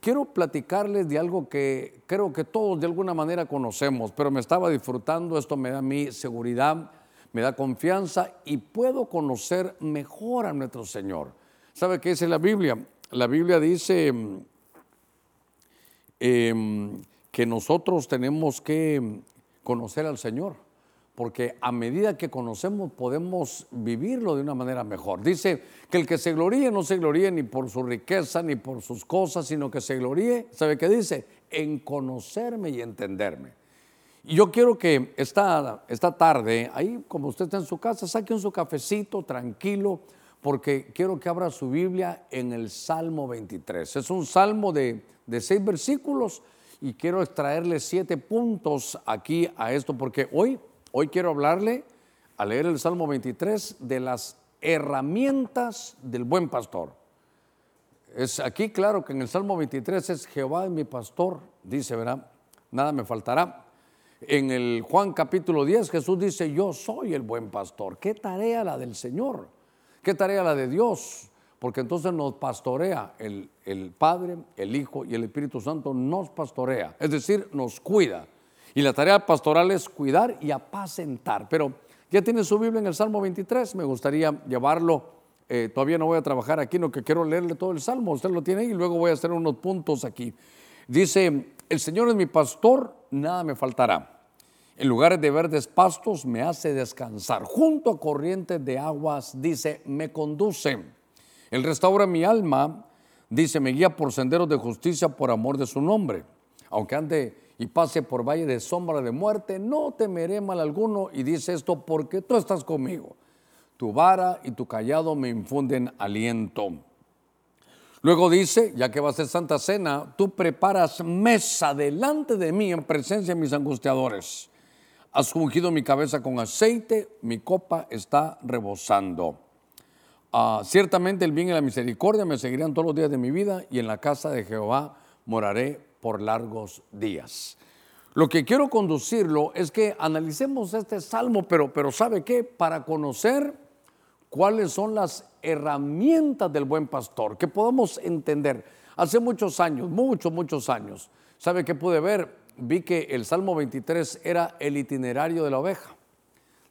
quiero platicarles de algo que creo que todos de alguna manera conocemos, pero me estaba disfrutando, esto me da mi seguridad, me da confianza y puedo conocer mejor a nuestro Señor. ¿Sabe qué dice la Biblia? La Biblia dice em, que nosotros tenemos que conocer al Señor porque a medida que conocemos podemos vivirlo de una manera mejor. Dice que el que se gloríe no se gloríe ni por su riqueza ni por sus cosas, sino que se gloríe, ¿sabe qué dice? En conocerme y entenderme. Y yo quiero que esta, esta tarde, ahí como usted está en su casa, saquen su cafecito tranquilo, porque quiero que abra su Biblia en el Salmo 23. Es un salmo de, de seis versículos y quiero extraerle siete puntos aquí a esto, porque hoy Hoy quiero hablarle, a leer el Salmo 23, de las herramientas del buen pastor. Es aquí claro que en el Salmo 23 es Jehová es mi pastor, dice, ¿verdad? Nada me faltará. En el Juan capítulo 10 Jesús dice, yo soy el buen pastor. ¿Qué tarea la del Señor? ¿Qué tarea la de Dios? Porque entonces nos pastorea el, el Padre, el Hijo y el Espíritu Santo nos pastorea, es decir, nos cuida. Y la tarea pastoral es cuidar y apacentar. Pero ya tiene su Biblia en el Salmo 23, me gustaría llevarlo. Eh, todavía no voy a trabajar aquí, no que quiero leerle todo el Salmo, usted lo tiene ahí y luego voy a hacer unos puntos aquí. Dice, el Señor es mi pastor, nada me faltará. En lugares de verdes pastos me hace descansar. Junto a corrientes de aguas, dice, me conduce. Él restaura mi alma, dice, me guía por senderos de justicia por amor de su nombre. Aunque ande y pase por valle de sombra de muerte, no temeré mal alguno. Y dice esto porque tú estás conmigo. Tu vara y tu callado me infunden aliento. Luego dice, ya que va a ser Santa Cena, tú preparas mesa delante de mí en presencia de mis angustiadores. Has ungido mi cabeza con aceite, mi copa está rebosando. Ah, ciertamente el bien y la misericordia me seguirán todos los días de mi vida y en la casa de Jehová moraré por largos días. Lo que quiero conducirlo es que analicemos este salmo, pero, pero ¿sabe qué? Para conocer cuáles son las herramientas del buen pastor, que podamos entender. Hace muchos años, muchos, muchos años, ¿sabe qué pude ver? Vi que el Salmo 23 era el itinerario de la oveja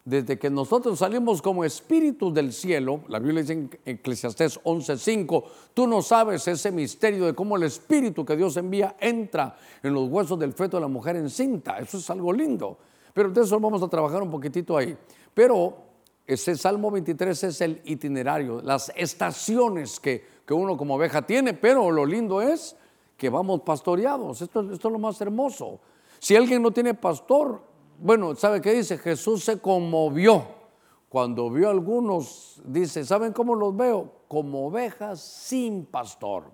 desde que nosotros salimos como espíritus del cielo, la Biblia dice en Eclesiastés 11:5, tú no sabes ese misterio de cómo el espíritu que Dios envía entra en los huesos del feto de la mujer encinta. Eso es algo lindo. Pero de eso vamos a trabajar un poquitito ahí. Pero ese Salmo 23 es el itinerario, las estaciones que, que uno como oveja tiene, pero lo lindo es que vamos pastoreados. Esto, esto es lo más hermoso. Si alguien no tiene pastor, bueno, ¿sabe qué dice? Jesús se conmovió cuando vio a algunos, dice, ¿saben cómo los veo? Como ovejas sin pastor.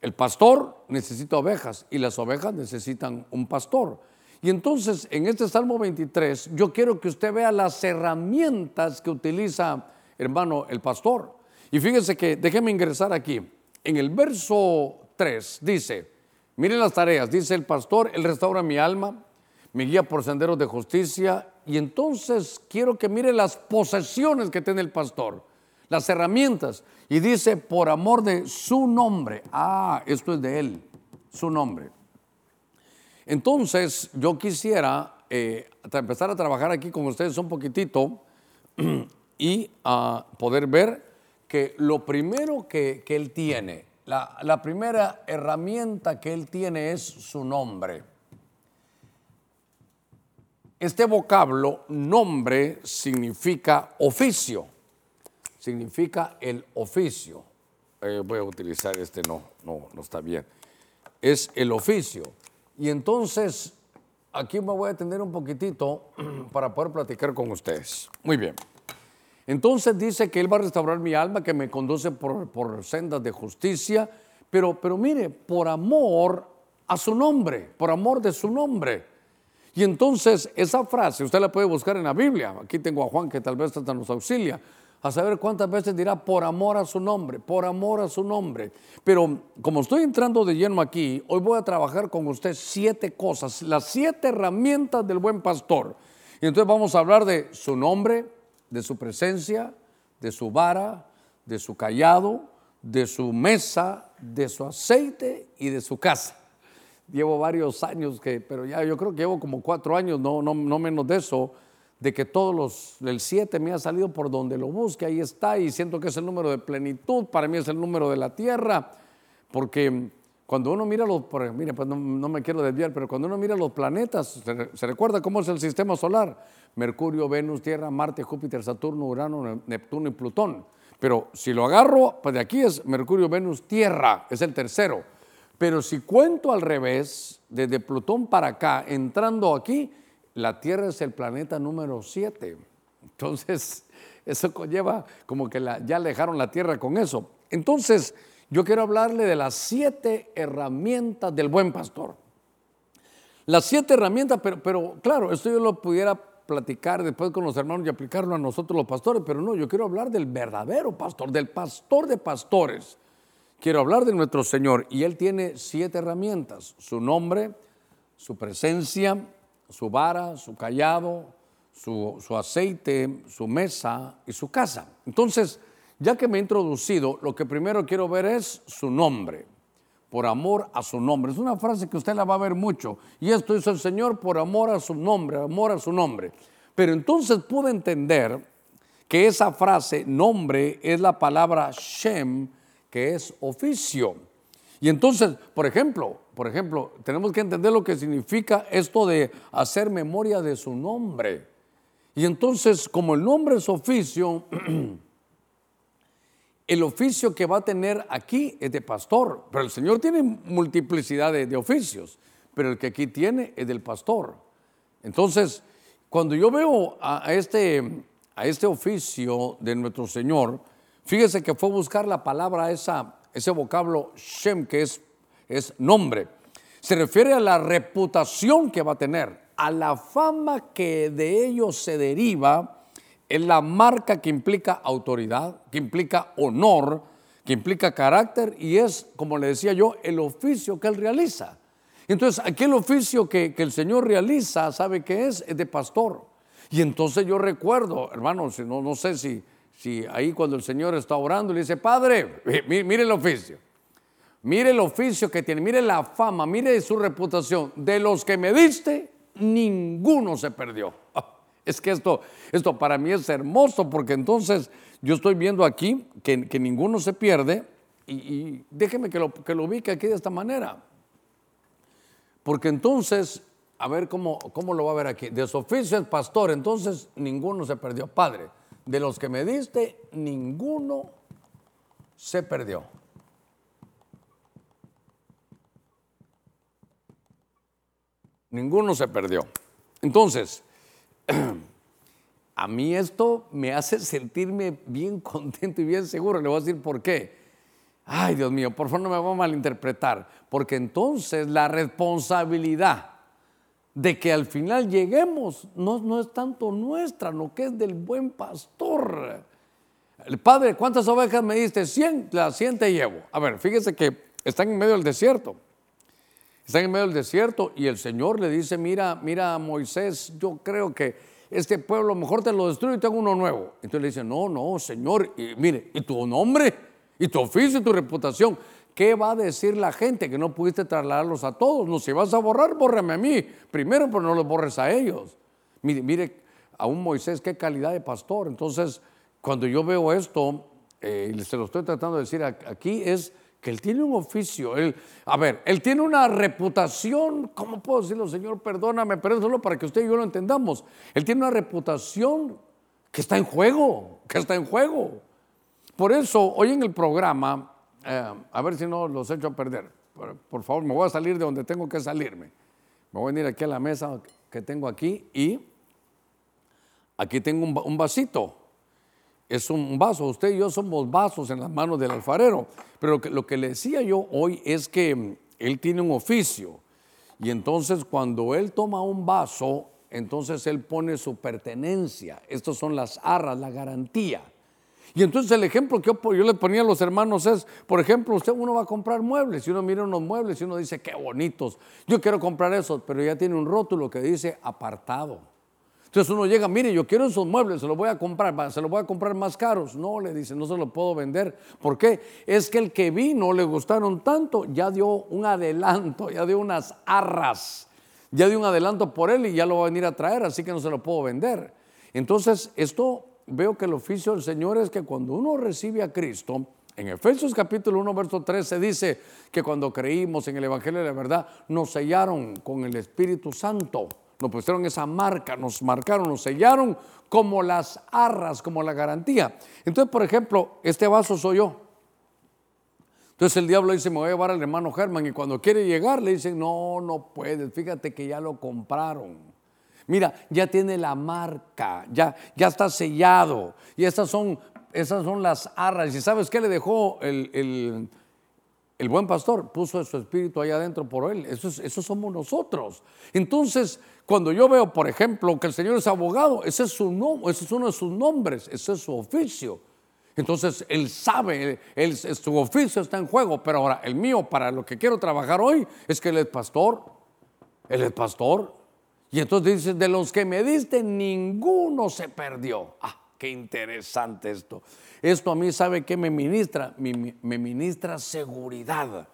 El pastor necesita ovejas y las ovejas necesitan un pastor. Y entonces en este Salmo 23 yo quiero que usted vea las herramientas que utiliza, hermano, el pastor. Y fíjese que, déjeme ingresar aquí, en el verso 3 dice, miren las tareas, dice el pastor, él restaura mi alma, me guía por senderos de justicia. Y entonces quiero que mire las posesiones que tiene el pastor, las herramientas. Y dice, por amor de su nombre. Ah, esto es de él, su nombre. Entonces yo quisiera eh, empezar a trabajar aquí con ustedes un poquitito y a poder ver que lo primero que, él tiene, la primera herramienta que él tiene es su nombre. Este vocablo, nombre, significa oficio, significa el oficio. Eh, voy a utilizar este, no, no, no está bien. Es el oficio. Y entonces, aquí me voy a atender un poquitito para poder platicar con ustedes. Muy bien. Entonces dice que Él va a restaurar mi alma, que me conduce por, por sendas de justicia, pero, pero mire, por amor a su nombre, por amor de su nombre. Y entonces esa frase usted la puede buscar en la Biblia. Aquí tengo a Juan que tal vez hasta nos auxilia. A saber cuántas veces dirá por amor a su nombre, por amor a su nombre. Pero como estoy entrando de lleno aquí, hoy voy a trabajar con usted siete cosas, las siete herramientas del buen pastor. Y entonces vamos a hablar de su nombre, de su presencia, de su vara, de su callado, de su mesa, de su aceite y de su casa. Llevo varios años que, pero ya yo creo que llevo como cuatro años, no, no, no menos de eso, de que todos los, el 7 me ha salido por donde lo busque, ahí está, y siento que es el número de plenitud, para mí es el número de la tierra, porque cuando uno mira los, mire, pues no, me quiero desviar, pero cuando uno mira los planetas, se, recuerda cómo es el sistema solar, Mercurio, Venus, Tierra, Marte, Júpiter, Saturno, Urano, Neptuno y Plutón. Pero si lo agarro, pues de aquí es Mercurio, Venus, Tierra, es el tercero. Pero si cuento al revés, desde Plutón para acá, entrando aquí, la Tierra es el planeta número 7. Entonces, eso conlleva como que ya alejaron la Tierra con eso. Entonces, yo quiero hablarle de las siete herramientas del buen pastor. Las siete herramientas, pero, pero claro, esto yo lo pudiera platicar después con los hermanos y aplicarlo a nosotros los pastores, pero no, yo quiero hablar del verdadero pastor, del pastor de pastores. Quiero hablar de nuestro Señor y Él tiene siete herramientas, su nombre, su presencia, su vara, su callado, su, aceite, su mesa y su casa. Entonces, ya que me he introducido, lo que primero quiero ver es su nombre, por amor a su nombre. Es una frase que usted la va a ver mucho. Y esto es el Señor por amor a su nombre, amor a su nombre. Pero entonces pude entender que esa frase, nombre, es la palabra Shem, que es oficio. Y entonces, por ejemplo, por ejemplo, tenemos que entender lo que significa esto de hacer memoria de su nombre. Y entonces, como el nombre es oficio, el oficio que va a tener aquí es de pastor, pero el Señor tiene multiplicidad de, oficios, pero el que aquí tiene es del pastor. Entonces, cuando yo veo a, este, a este oficio de nuestro Señor, fíjese que fue buscar la palabra esa ese vocablo Shem, que es, es nombre, se refiere a la reputación que va a tener, a la fama que de ellos se deriva, es la marca que implica autoridad, que implica honor, que implica carácter y es, como le decía yo, el oficio que él realiza. Entonces, aquel oficio que, el Señor realiza, ¿sabe qué es? Es de pastor. Y entonces yo recuerdo, hermanos, no, no sé si, si ahí cuando el Señor está orando le dice, Padre, mire el oficio, mire el oficio que tiene, mire la fama, mire su reputación, de los que me diste, ninguno se perdió. Es que esto, esto para mí es hermoso porque entonces yo estoy viendo aquí que, ninguno se pierde y, déjeme que lo, que lo ubique aquí de esta manera. Porque entonces, a ver cómo, cómo lo va a ver aquí. De su oficio es pastor, entonces ninguno se perdió. Padre, de los que me diste, ninguno se perdió. Ninguno se perdió. Entonces, a mí esto me hace sentirme bien contento y bien seguro. Le voy a decir por qué. Ay, Dios mío, por favor no me voy a malinterpretar, porque entonces la responsabilidad de que al final lleguemos no, no es tanto nuestra, lo que es del buen pastor. El padre, ¿cuántas ovejas me diste? 100, las 100 te llevo. A ver, fíjese que están en medio del desierto. Están en medio del desierto y el Señor le dice, mira, mira Moisés, yo creo que este pueblo mejor te lo destruyo y tengo uno nuevo. Entonces le dice, no, no, Señor, mire, y tu nombre, y tu oficio, y tu reputación. ¿Qué va a decir la gente que no pudiste trasladarlos a todos? No, si vas a borrar, bórrame a mí. Primero, pero no los borres a ellos. Mire, a un Moisés, qué calidad de pastor. Entonces, cuando yo veo esto, eh, se lo estoy tratando de decir aquí, es que él tiene un oficio. A ver, él tiene una reputación, ¿cómo puedo decirlo, Señor? Perdóname, pero solo para que usted y yo lo entendamos. Él tiene una reputación que está en juego, que está en juego. Por eso, hoy en el programa eh, a ver si no los echo a perder. Por, favor, me voy a salir de donde tengo que salirme. Me voy a venir aquí a la mesa que tengo aquí y aquí tengo un, vasito. Es un vaso. Usted y yo somos vasos en las manos del alfarero. Pero lo que le decía yo hoy es que él tiene un oficio. Y entonces cuando él toma un vaso, entonces él pone su pertenencia. Estas son las arras, la garantía. Y entonces el ejemplo que yo, yo, le ponía a los hermanos es, por ejemplo, usted uno va a comprar muebles y uno mira unos muebles y uno dice, qué bonitos, yo quiero comprar esos, pero ya tiene un rótulo que dice apartado. Entonces uno llega, mire, yo quiero esos muebles, se los voy a comprar, se los voy a comprar más caros. No, le dice, no se los puedo vender. ¿Por qué? Es que el que vino le gustaron tanto, ya dio un adelanto, ya dio unas arras, ya dio un adelanto por él y ya lo va a venir a traer, así que no se lo puedo vender. Entonces, esto veo que el oficio del Señor es que cuando uno recibe a Cristo, en Efesios capítulo 1, verso 13 dice que cuando creímos en el Evangelio de la verdad, nos sellaron con el Espíritu Santo nos pusieron esa marca, nos marcaron, nos sellaron como las arras, como la garantía. Entonces, por ejemplo, este vaso soy yo. Entonces el diablo dice, me voy a llevar al hermano Germán y cuando quiere llegar le dicen, no, no puedes, fíjate que ya lo compraron. Mira, ya tiene la marca, ya, ya está sellado. Y estas son, esas son las arras. ¿Y sabes qué le dejó el el buen pastor puso su espíritu ahí adentro por él. Eso, eso somos nosotros. Entonces, cuando yo veo, por ejemplo, que el Señor es abogado, ese es, su ese es uno de sus nombres, ese es su oficio. Entonces, Él sabe, él, su oficio está en juego, pero ahora el mío para lo que quiero trabajar hoy es que Él es pastor. Él es pastor. Y entonces dice, de los que me diste, ninguno se perdió. Ah, qué interesante esto. Esto a mí, ¿sabe qué me ministra? Me, ministra seguridad.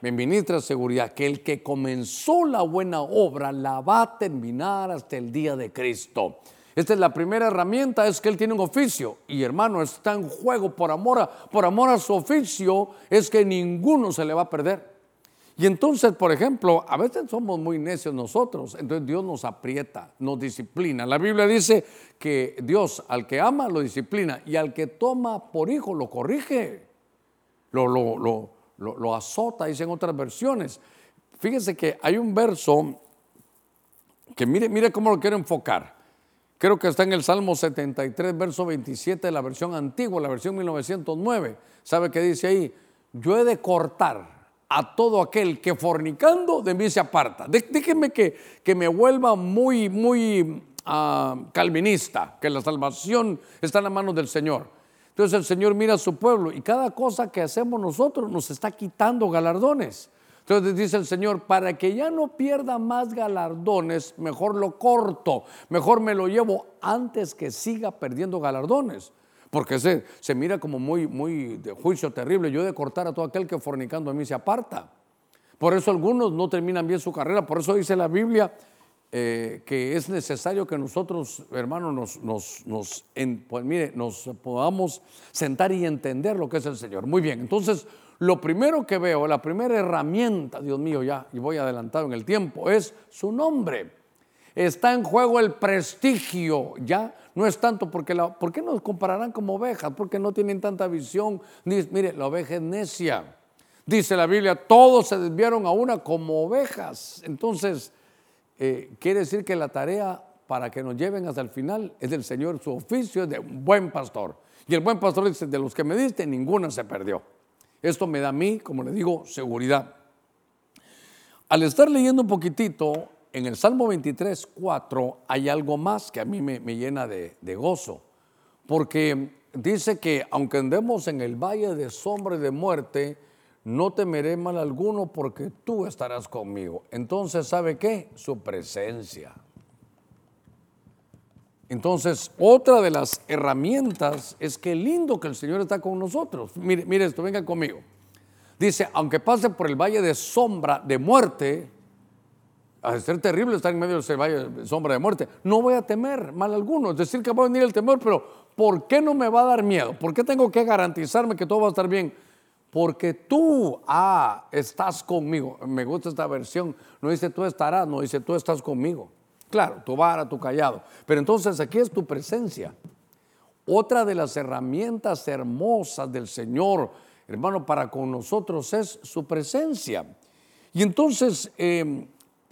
Me ministra seguridad que el que comenzó la buena obra la va a terminar hasta el día de Cristo. Esta es la primera herramienta, es que él tiene un oficio. Y hermano, está en juego por amor a, por amor a su oficio, es que ninguno se le va a perder. Y entonces, por ejemplo, a veces somos muy necios nosotros, entonces Dios nos aprieta, nos disciplina. La Biblia dice que Dios al que ama lo disciplina y al que toma por hijo lo corrige, lo, lo, lo, azota, dicen otras versiones. Fíjense que hay un verso que mire, mire cómo lo quiero enfocar. Creo que está en el Salmo 73, verso 27 de la versión antigua, la versión 1909. ¿Sabe qué dice ahí? Yo he de cortar a todo aquel que fornicando de mí se aparta. Déjenme que, que me vuelva muy, muy ah, calvinista, que la salvación está en las manos del Señor. Entonces el Señor mira a su pueblo y cada cosa que hacemos nosotros nos está quitando galardones. Entonces dice el Señor, para que ya no pierda más galardones, mejor lo corto, mejor me lo llevo antes que siga perdiendo galardones porque se, se mira como muy, muy de juicio terrible. Yo he de cortar a todo aquel que fornicando a mí se aparta. Por eso algunos no terminan bien su carrera. Por eso dice la Biblia eh, que es necesario que nosotros, hermanos, nos, nos, nos, pues mire, nos podamos sentar y entender lo que es el Señor. Muy bien, entonces lo primero que veo, la primera herramienta, Dios mío, ya, y voy adelantado en el tiempo, es su nombre. Está en juego el prestigio, ya no es tanto porque la, ¿por qué nos compararán como ovejas? Porque no tienen tanta visión. mire, la oveja es necia. Dice la Biblia, todos se desviaron a una como ovejas. Entonces, eh, quiere decir que la tarea para que nos lleven hasta el final es del Señor, su oficio es de un buen pastor. Y el buen pastor dice, de los que me diste, ninguna se perdió. Esto me da a mí, como le digo, seguridad. Al estar leyendo un poquitito, en el Salmo 23, 4 hay algo más que a mí me, llena de, gozo, porque dice que aunque andemos en el valle de sombra y de muerte, no temeré mal alguno porque tú estarás conmigo. Entonces, ¿sabe qué? Su presencia. Entonces, otra de las herramientas es que lindo que el Señor está con nosotros. Mire, mire esto, venga conmigo. Dice, aunque pase por el valle de sombra de muerte, a ser terrible estar en medio de ese valle sombra de muerte. No voy a temer mal alguno. Es decir, que va a venir el temor, pero ¿por qué no me va a dar miedo? ¿Por qué tengo que garantizarme que todo va a estar bien? Porque tú, ah, estás conmigo. Me gusta esta versión. No dice tú estarás, no dice tú estás conmigo. Claro, tu vara, tu callado. Pero entonces aquí es tu presencia. Otra de las herramientas hermosas del Señor, hermano, para con nosotros es su presencia. Y entonces, eh,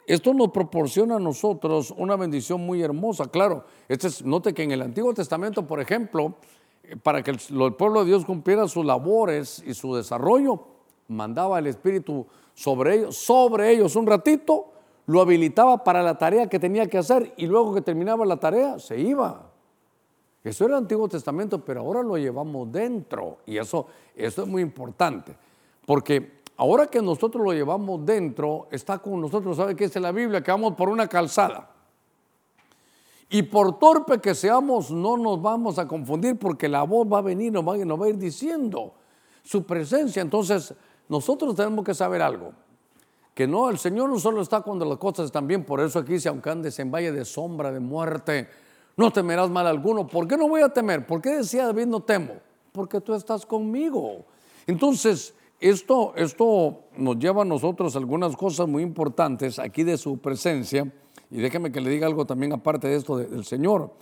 esto nos proporciona a nosotros una bendición muy hermosa. Claro, este note que en el Antiguo Testamento, por ejemplo, eh, para que el, el, pueblo de Dios cumpliera sus labores y su desarrollo, mandaba el Espíritu sobre ellos, sobre ellos un ratito, lo habilitaba para la tarea que tenía que hacer y luego que terminaba la tarea se iba. Eso era el Antiguo Testamento, pero ahora lo llevamos dentro y eso, eso es muy importante, porque Ahora que nosotros lo llevamos dentro, está con nosotros, ¿sabe qué dice la Biblia? Que vamos por una calzada. Y por torpe que seamos, no nos vamos a confundir porque la voz va a venir, nos va, nos va a ir diciendo su presencia. Entonces, nosotros tenemos que saber algo. Que no, el Señor no solo está cuando las cosas están bien, por eso aquí dice, aunque andes en valle de sombra, de muerte, no temerás mal alguno. ¿Por qué no voy a temer? ¿Por qué decía David no temo? Porque tú estás conmigo. Entonces, esto, esto nos lleva a nosotros algunas cosas muy importantes aquí de su presencia y déjeme que le diga algo también aparte de esto del Señor.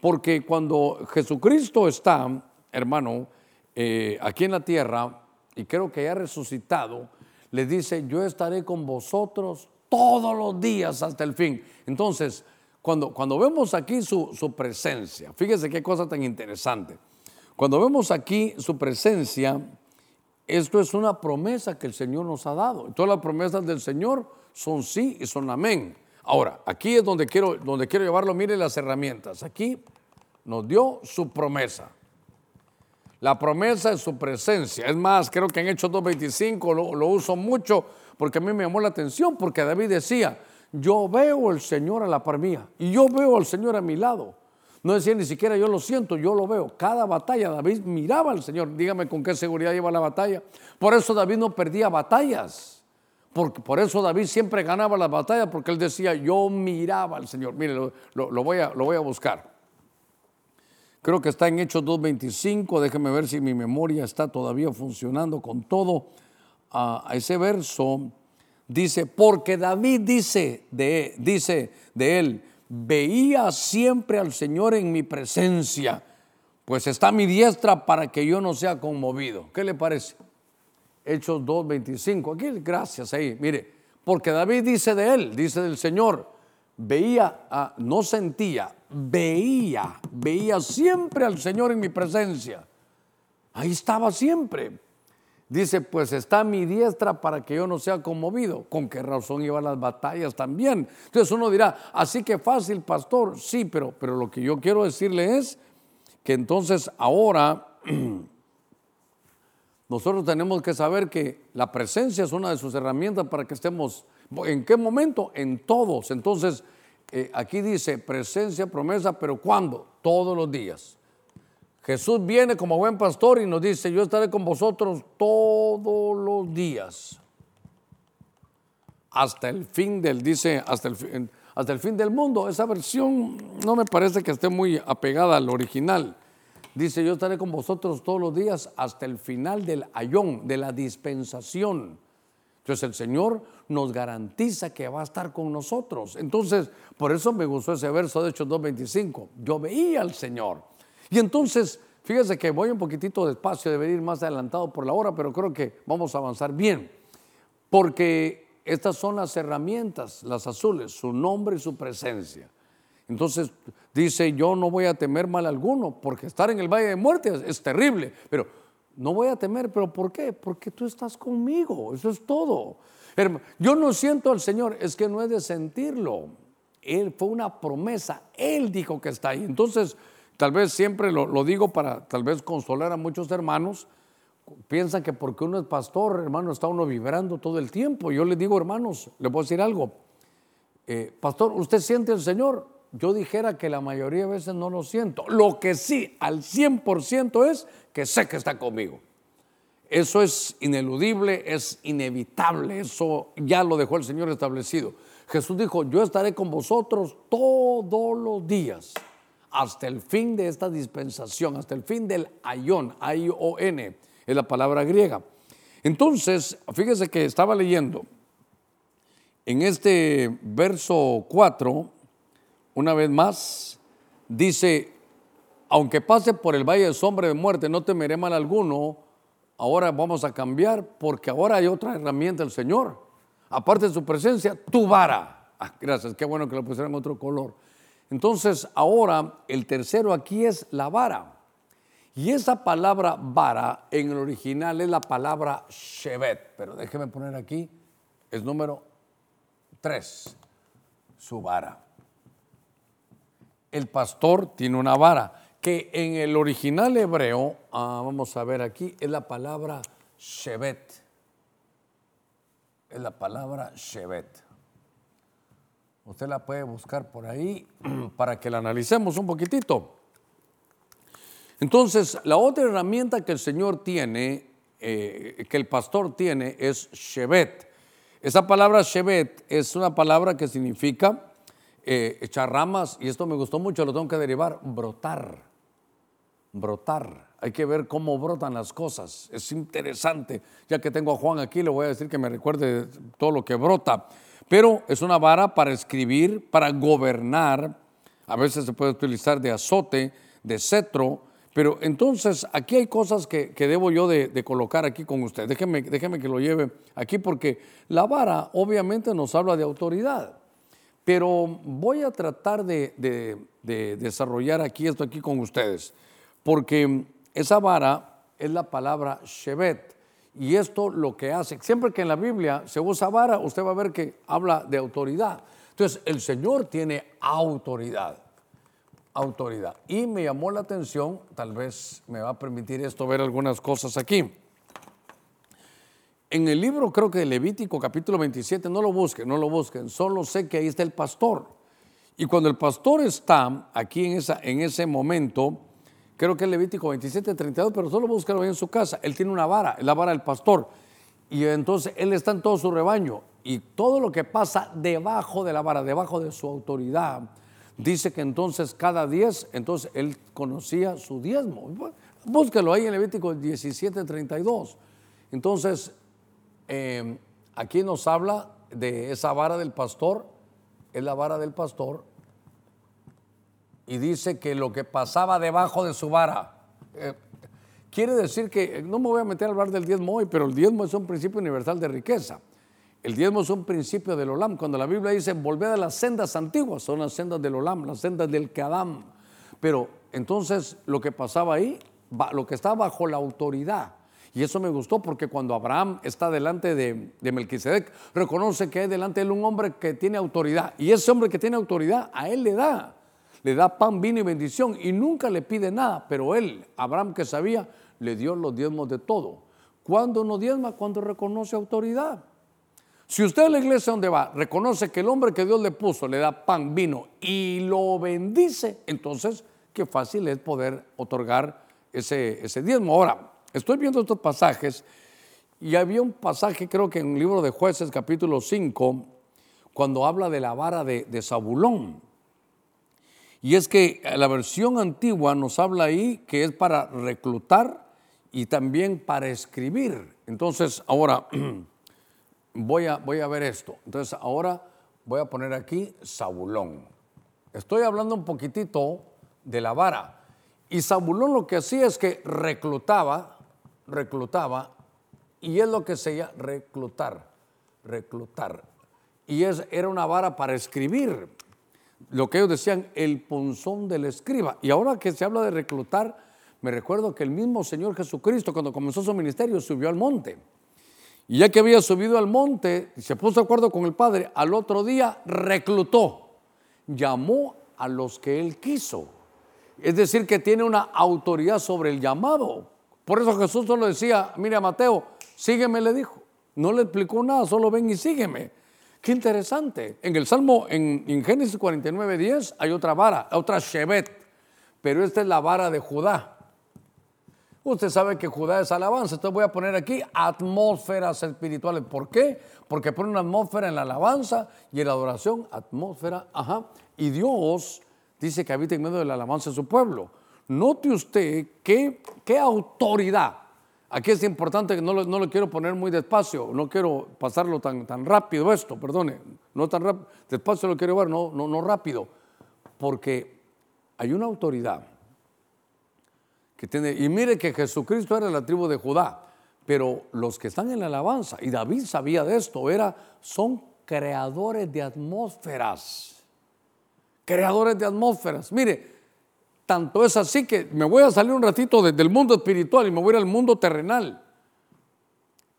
Porque cuando Jesucristo está, hermano, eh, aquí en la tierra, y creo que ha resucitado, le dice, yo estaré con vosotros todos los días hasta el fin. Entonces, cuando, cuando vemos aquí su, su presencia, fíjese qué cosa tan interesante. Cuando vemos aquí su presencia, esto es una promesa que el Señor nos ha dado. Todas las promesas del Señor son sí y son amén. Ahora, aquí es donde quiero, donde quiero llevarlo. Mire las herramientas. Aquí nos dio su promesa. La promesa es su presencia. Es más, creo que en Hechos 2.25 lo, lo uso mucho porque a mí me llamó la atención, porque David decía, yo veo al Señor a la par mía y yo veo al Señor a mi lado. No decía ni siquiera yo lo siento, yo lo veo. Cada batalla David miraba al Señor. Dígame con qué seguridad lleva la batalla. Por eso David no perdía batallas. Por, eso David siempre ganaba las batallas, porque él decía, yo miraba al Señor. Mire, lo, voy, a, buscar. Creo que está en Hechos 2.25, déjeme ver si mi memoria está todavía funcionando con todo. a ese verso dice, porque David dice de él, veía siempre al Señor en mi presencia, pues está mi diestra para que yo no sea conmovido. ¿Qué le parece? Hechos 2.25. Aquí, gracias ahí. Mire, porque David dice de él, dice del Señor, veía, ah, no sentía, veía, veía siempre al Señor en mi presencia. Ahí estaba siempre. Dice, pues está mi diestra para que yo no sea conmovido. ¿Con qué razón iba las batallas también? Entonces uno dirá, así que fácil, pastor. Sí, pero, pero lo que yo quiero decirle es que entonces ahora nosotros tenemos que saber que la presencia es una de sus herramientas para que estemos. ¿En qué momento? En todos. Entonces, eh, aquí dice presencia, promesa, pero ¿cuándo? Todos los días. Jesús viene como buen pastor y nos dice, yo estaré con vosotros todos los días. Hasta el fin del, dice, hasta el, hasta el fin del mundo. Esa versión no me parece que esté muy apegada al original. Dice, yo estaré con vosotros todos los días hasta el final del ayón, de la dispensación. Entonces el Señor nos garantiza que va a estar con nosotros. Entonces, por eso me gustó ese verso de Hechos 2.25. Yo veía al Señor. Y entonces, fíjese que voy un poquitito despacio, debería ir más adelantado por la hora, pero creo que vamos a avanzar bien. Porque estas son las herramientas, las azules, su nombre y su presencia. Entonces dice, yo no voy a temer mal alguno, porque estar en el valle de muerte es, terrible, pero no voy a temer, pero ¿por qué? Porque tú estás conmigo, eso es todo. Yo no siento al Señor, es que no he de sentirlo. Él fue una promesa, Él dijo que está ahí. Entonces, tal vez siempre lo, digo para tal vez consolar a muchos hermanos, piensan que porque uno es pastor, hermano, está uno vibrando todo el tiempo. Yo les digo, hermanos, le puedo decir algo. Eh, pastor, ¿usted siente al Señor? yo dijera que la mayoría de veces no lo siento. Lo que sí, al 100% es que sé que está conmigo. Eso es ineludible, es inevitable, eso ya lo dejó el Señor establecido. Jesús dijo, yo estaré con vosotros todos los días, hasta el fin de esta dispensación, hasta el fin del ayón, I-O-N, es la palabra griega. Entonces, fíjese que estaba leyendo en este verso 4, una vez más, dice, aunque pase por el valle de sombra de muerte, no temeré mal alguno. Ahora vamos a cambiar porque ahora hay otra herramienta del Señor. Aparte de su presencia, tu vara. Ah, gracias, qué bueno que lo pusieran otro color. Entonces, ahora el tercero aquí es la vara. Y esa palabra vara en el original es la palabra shevet. Pero déjeme poner aquí, es número tres, su vara el pastor tiene una vara, que en el original hebreo, ah, vamos a ver aquí, es la palabra shevet. Es la palabra shevet. Usted la puede buscar por ahí para que la analicemos un poquitito. Entonces, la otra herramienta que el Señor tiene, eh, que el pastor tiene, es Shevet. Esa palabra Shevet es una palabra que significa eh, echar ramas, y esto me gustó mucho, lo tengo que derivar, brotar. Brotar. Hay que ver cómo brotan las cosas. Es interesante. Ya que tengo a Juan aquí, le voy a decir que me recuerde todo lo que brota. Pero es una vara para escribir, para gobernar. A veces se puede utilizar de azote, de cetro, pero entonces aquí hay cosas que, debo yo de, colocar aquí con usted. Déjeme, déjeme que lo lleve aquí porque la vara obviamente nos habla de autoridad. Pero voy a tratar de, desarrollar aquí esto aquí con ustedes. Porque esa vara es la palabra Shevet. Y esto lo que hace, siempre que en la Biblia se usa vara, usted va a ver que habla de autoridad. Entonces, el Señor tiene autoridad autoridad. Y me llamó la atención, tal vez me va a permitir esto ver algunas cosas aquí. En el libro, creo que de Levítico, capítulo 27, no lo busquen, no lo busquen, solo sé que ahí está el pastor. Y cuando el pastor está aquí en, esa, en ese momento, creo que es Levítico 27, 32, pero solo búsquelo en su casa. Él tiene una vara, la vara del pastor. Y entonces él está en todo su rebaño. Y todo lo que pasa debajo de la vara, debajo de su autoridad, Dice que entonces cada diez, entonces él conocía su diezmo. Búsquelo ahí en Levítico 17, 32. Entonces, em, aquí nos habla de esa vara del pastor, es la vara del pastor, y dice que lo que pasaba debajo de su vara, eh, quiere decir que, no me voy a meter a hablar del diezmo hoy, pero el diezmo es un principio universal de riqueza. El diezmo es un principio del olam. Cuando la Biblia dice volver a las sendas antiguas, son las sendas del olam, las sendas del Kadam. Pero entonces lo que pasaba ahí, lo que está bajo la autoridad. Y eso me gustó porque cuando Abraham está delante de, de Melquisedec, reconoce que hay delante de él un hombre que tiene autoridad. Y ese hombre que tiene autoridad, a él le da. Le da pan, vino y bendición. Y nunca le pide nada. Pero él, Abraham que sabía, le dio los diezmos de todo. ¿Cuándo no diezma? Cuando reconoce autoridad. Si usted en la iglesia donde va reconoce que el hombre que Dios le puso le da pan, vino y lo bendice, entonces qué fácil es poder otorgar ese, ese diezmo. Ahora, estoy viendo estos pasajes y había un pasaje, creo que en el libro de jueces capítulo 5, cuando habla de la vara de, de Zabulón. Y es que la versión antigua nos habla ahí que es para reclutar y también para escribir. Entonces, ahora... voy a, voy a ver esto. Entonces ahora voy a poner aquí Zabulón. Estoy hablando un poquitito de la vara. Y Zabulón lo que hacía es que reclutaba, reclutaba, y es lo que se llama reclutar, reclutar. Y es, era una vara para escribir, lo que ellos decían, el punzón del escriba. Y ahora que se habla de reclutar, me recuerdo que el mismo Señor Jesucristo, cuando comenzó su ministerio, subió al monte. Y ya que había subido al monte, se puso de acuerdo con el Padre, al otro día reclutó, llamó a los que él quiso. Es decir, que tiene una autoridad sobre el llamado. Por eso Jesús solo decía, mire a Mateo, sígueme, le dijo. No le explicó nada, solo ven y sígueme. Qué interesante. En el Salmo, en, en Génesis 49, 10, hay otra vara, otra Shevet, pero esta es la vara de Judá. Usted sabe que Judá es alabanza. Entonces voy a poner aquí atmósferas espirituales. ¿Por qué? Porque pone una atmósfera en la alabanza y en la adoración, atmósfera, ajá. Y Dios dice que habita en medio de la alabanza de su pueblo. Note usted qué, autoridad. Aquí es importante que no lo, no lo, quiero poner muy despacio, no quiero pasarlo tan, tan rápido esto, perdone, no tan rápido, despacio lo quiero ver, no, no, no rápido, porque hay una autoridad y mire que Jesucristo era la tribu de Judá, pero los que están en la alabanza, y David sabía de esto, era, son creadores de atmósferas. Creadores de atmósferas. Mire, tanto es así que me voy a salir un ratito desde el mundo espiritual y me voy al mundo terrenal.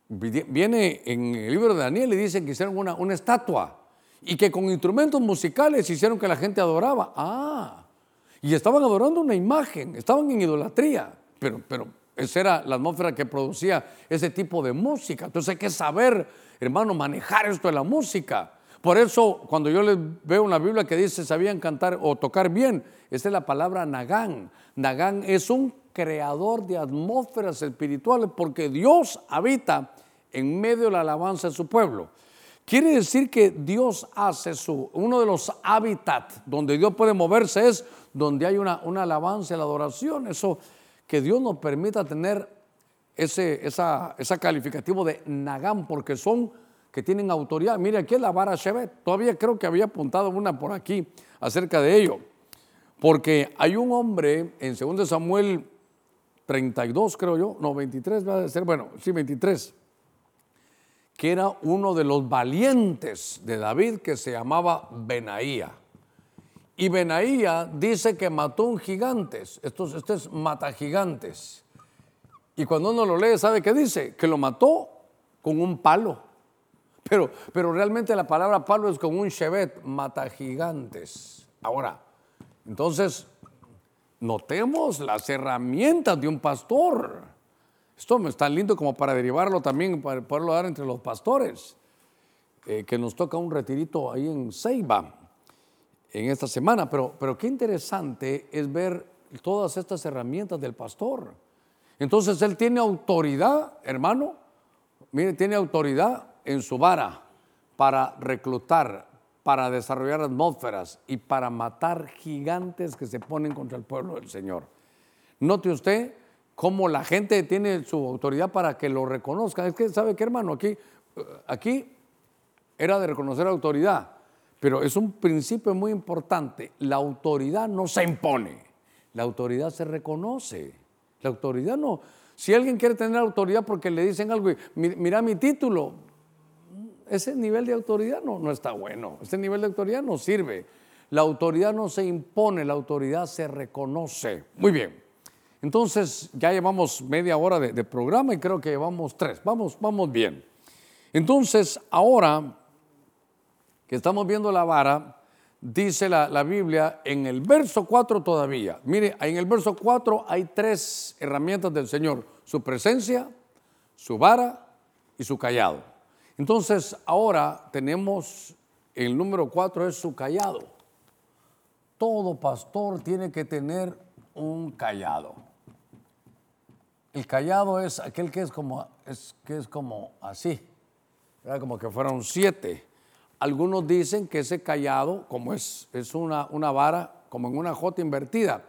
Viene en el libro de Daniel y dicen que hicieron una, una estatua y que con instrumentos musicales hicieron que la gente adoraba. Ah, y estaban adorando una imagen, estaban en idolatría, pero, pero esa era la atmósfera que producía ese tipo de música. Entonces hay que saber, hermano, manejar esto de la música. Por eso, cuando yo les veo una Biblia que dice sabían cantar o tocar bien, esta es la palabra Nagán. Nagán es un creador de atmósferas espirituales porque Dios habita en medio de la alabanza de su pueblo. Quiere decir que Dios hace su, uno de los hábitats donde Dios puede moverse es donde hay una, una alabanza y la adoración. Eso que Dios nos permita tener ese esa, calificativo de Nagán, porque son que tienen autoridad. Mire, aquí es la vara Shevet. Todavía creo que había apuntado una por aquí acerca de ello. Porque hay un hombre en 2 Samuel 32, creo yo, no, 23 va a ser, bueno, sí, 23 que era uno de los valientes de David que se llamaba Benaía. Y Benaía dice que mató un gigantes, estos, este es mata gigantes. Y cuando uno lo lee, ¿sabe qué dice? Que lo mató con un palo. Pero, pero realmente la palabra palo es como un chevet, mata gigantes. Ahora, entonces, notemos las herramientas de un pastor. Esto me está lindo como para derivarlo también, para poderlo dar entre los pastores, eh, que nos toca un retirito ahí en Ceiba en esta semana. Pero, pero qué interesante es ver todas estas herramientas del pastor. Entonces él tiene autoridad, hermano, mire, tiene autoridad en su vara para reclutar, para desarrollar atmósferas y para matar gigantes que se ponen contra el pueblo del Señor. Note usted cómo la gente tiene su autoridad para que lo reconozcan. Es que, ¿sabe qué, hermano? Aquí, aquí era de reconocer autoridad, pero es un principio muy importante. La autoridad no se impone, la autoridad se reconoce. La autoridad no. Si alguien quiere tener autoridad porque le dicen algo mira mi título, ese nivel de autoridad no, no está bueno. Ese nivel de autoridad no sirve. La autoridad no se impone, la autoridad se reconoce. Muy bien. Entonces ya llevamos media hora de, programa y creo que llevamos tres. Vamos, vamos bien. Entonces ahora que estamos viendo la vara, dice la, la, Biblia en el verso 4 todavía. Mire, en el verso 4 hay tres herramientas del Señor. Su presencia, su vara y su callado. Entonces ahora tenemos, el número 4 es su callado. Todo pastor tiene que tener un callado. El callado es aquel que es como, es, que es como así, como que fueron siete. Algunos dicen que ese callado, como es, es una, una vara, como en una jota invertida,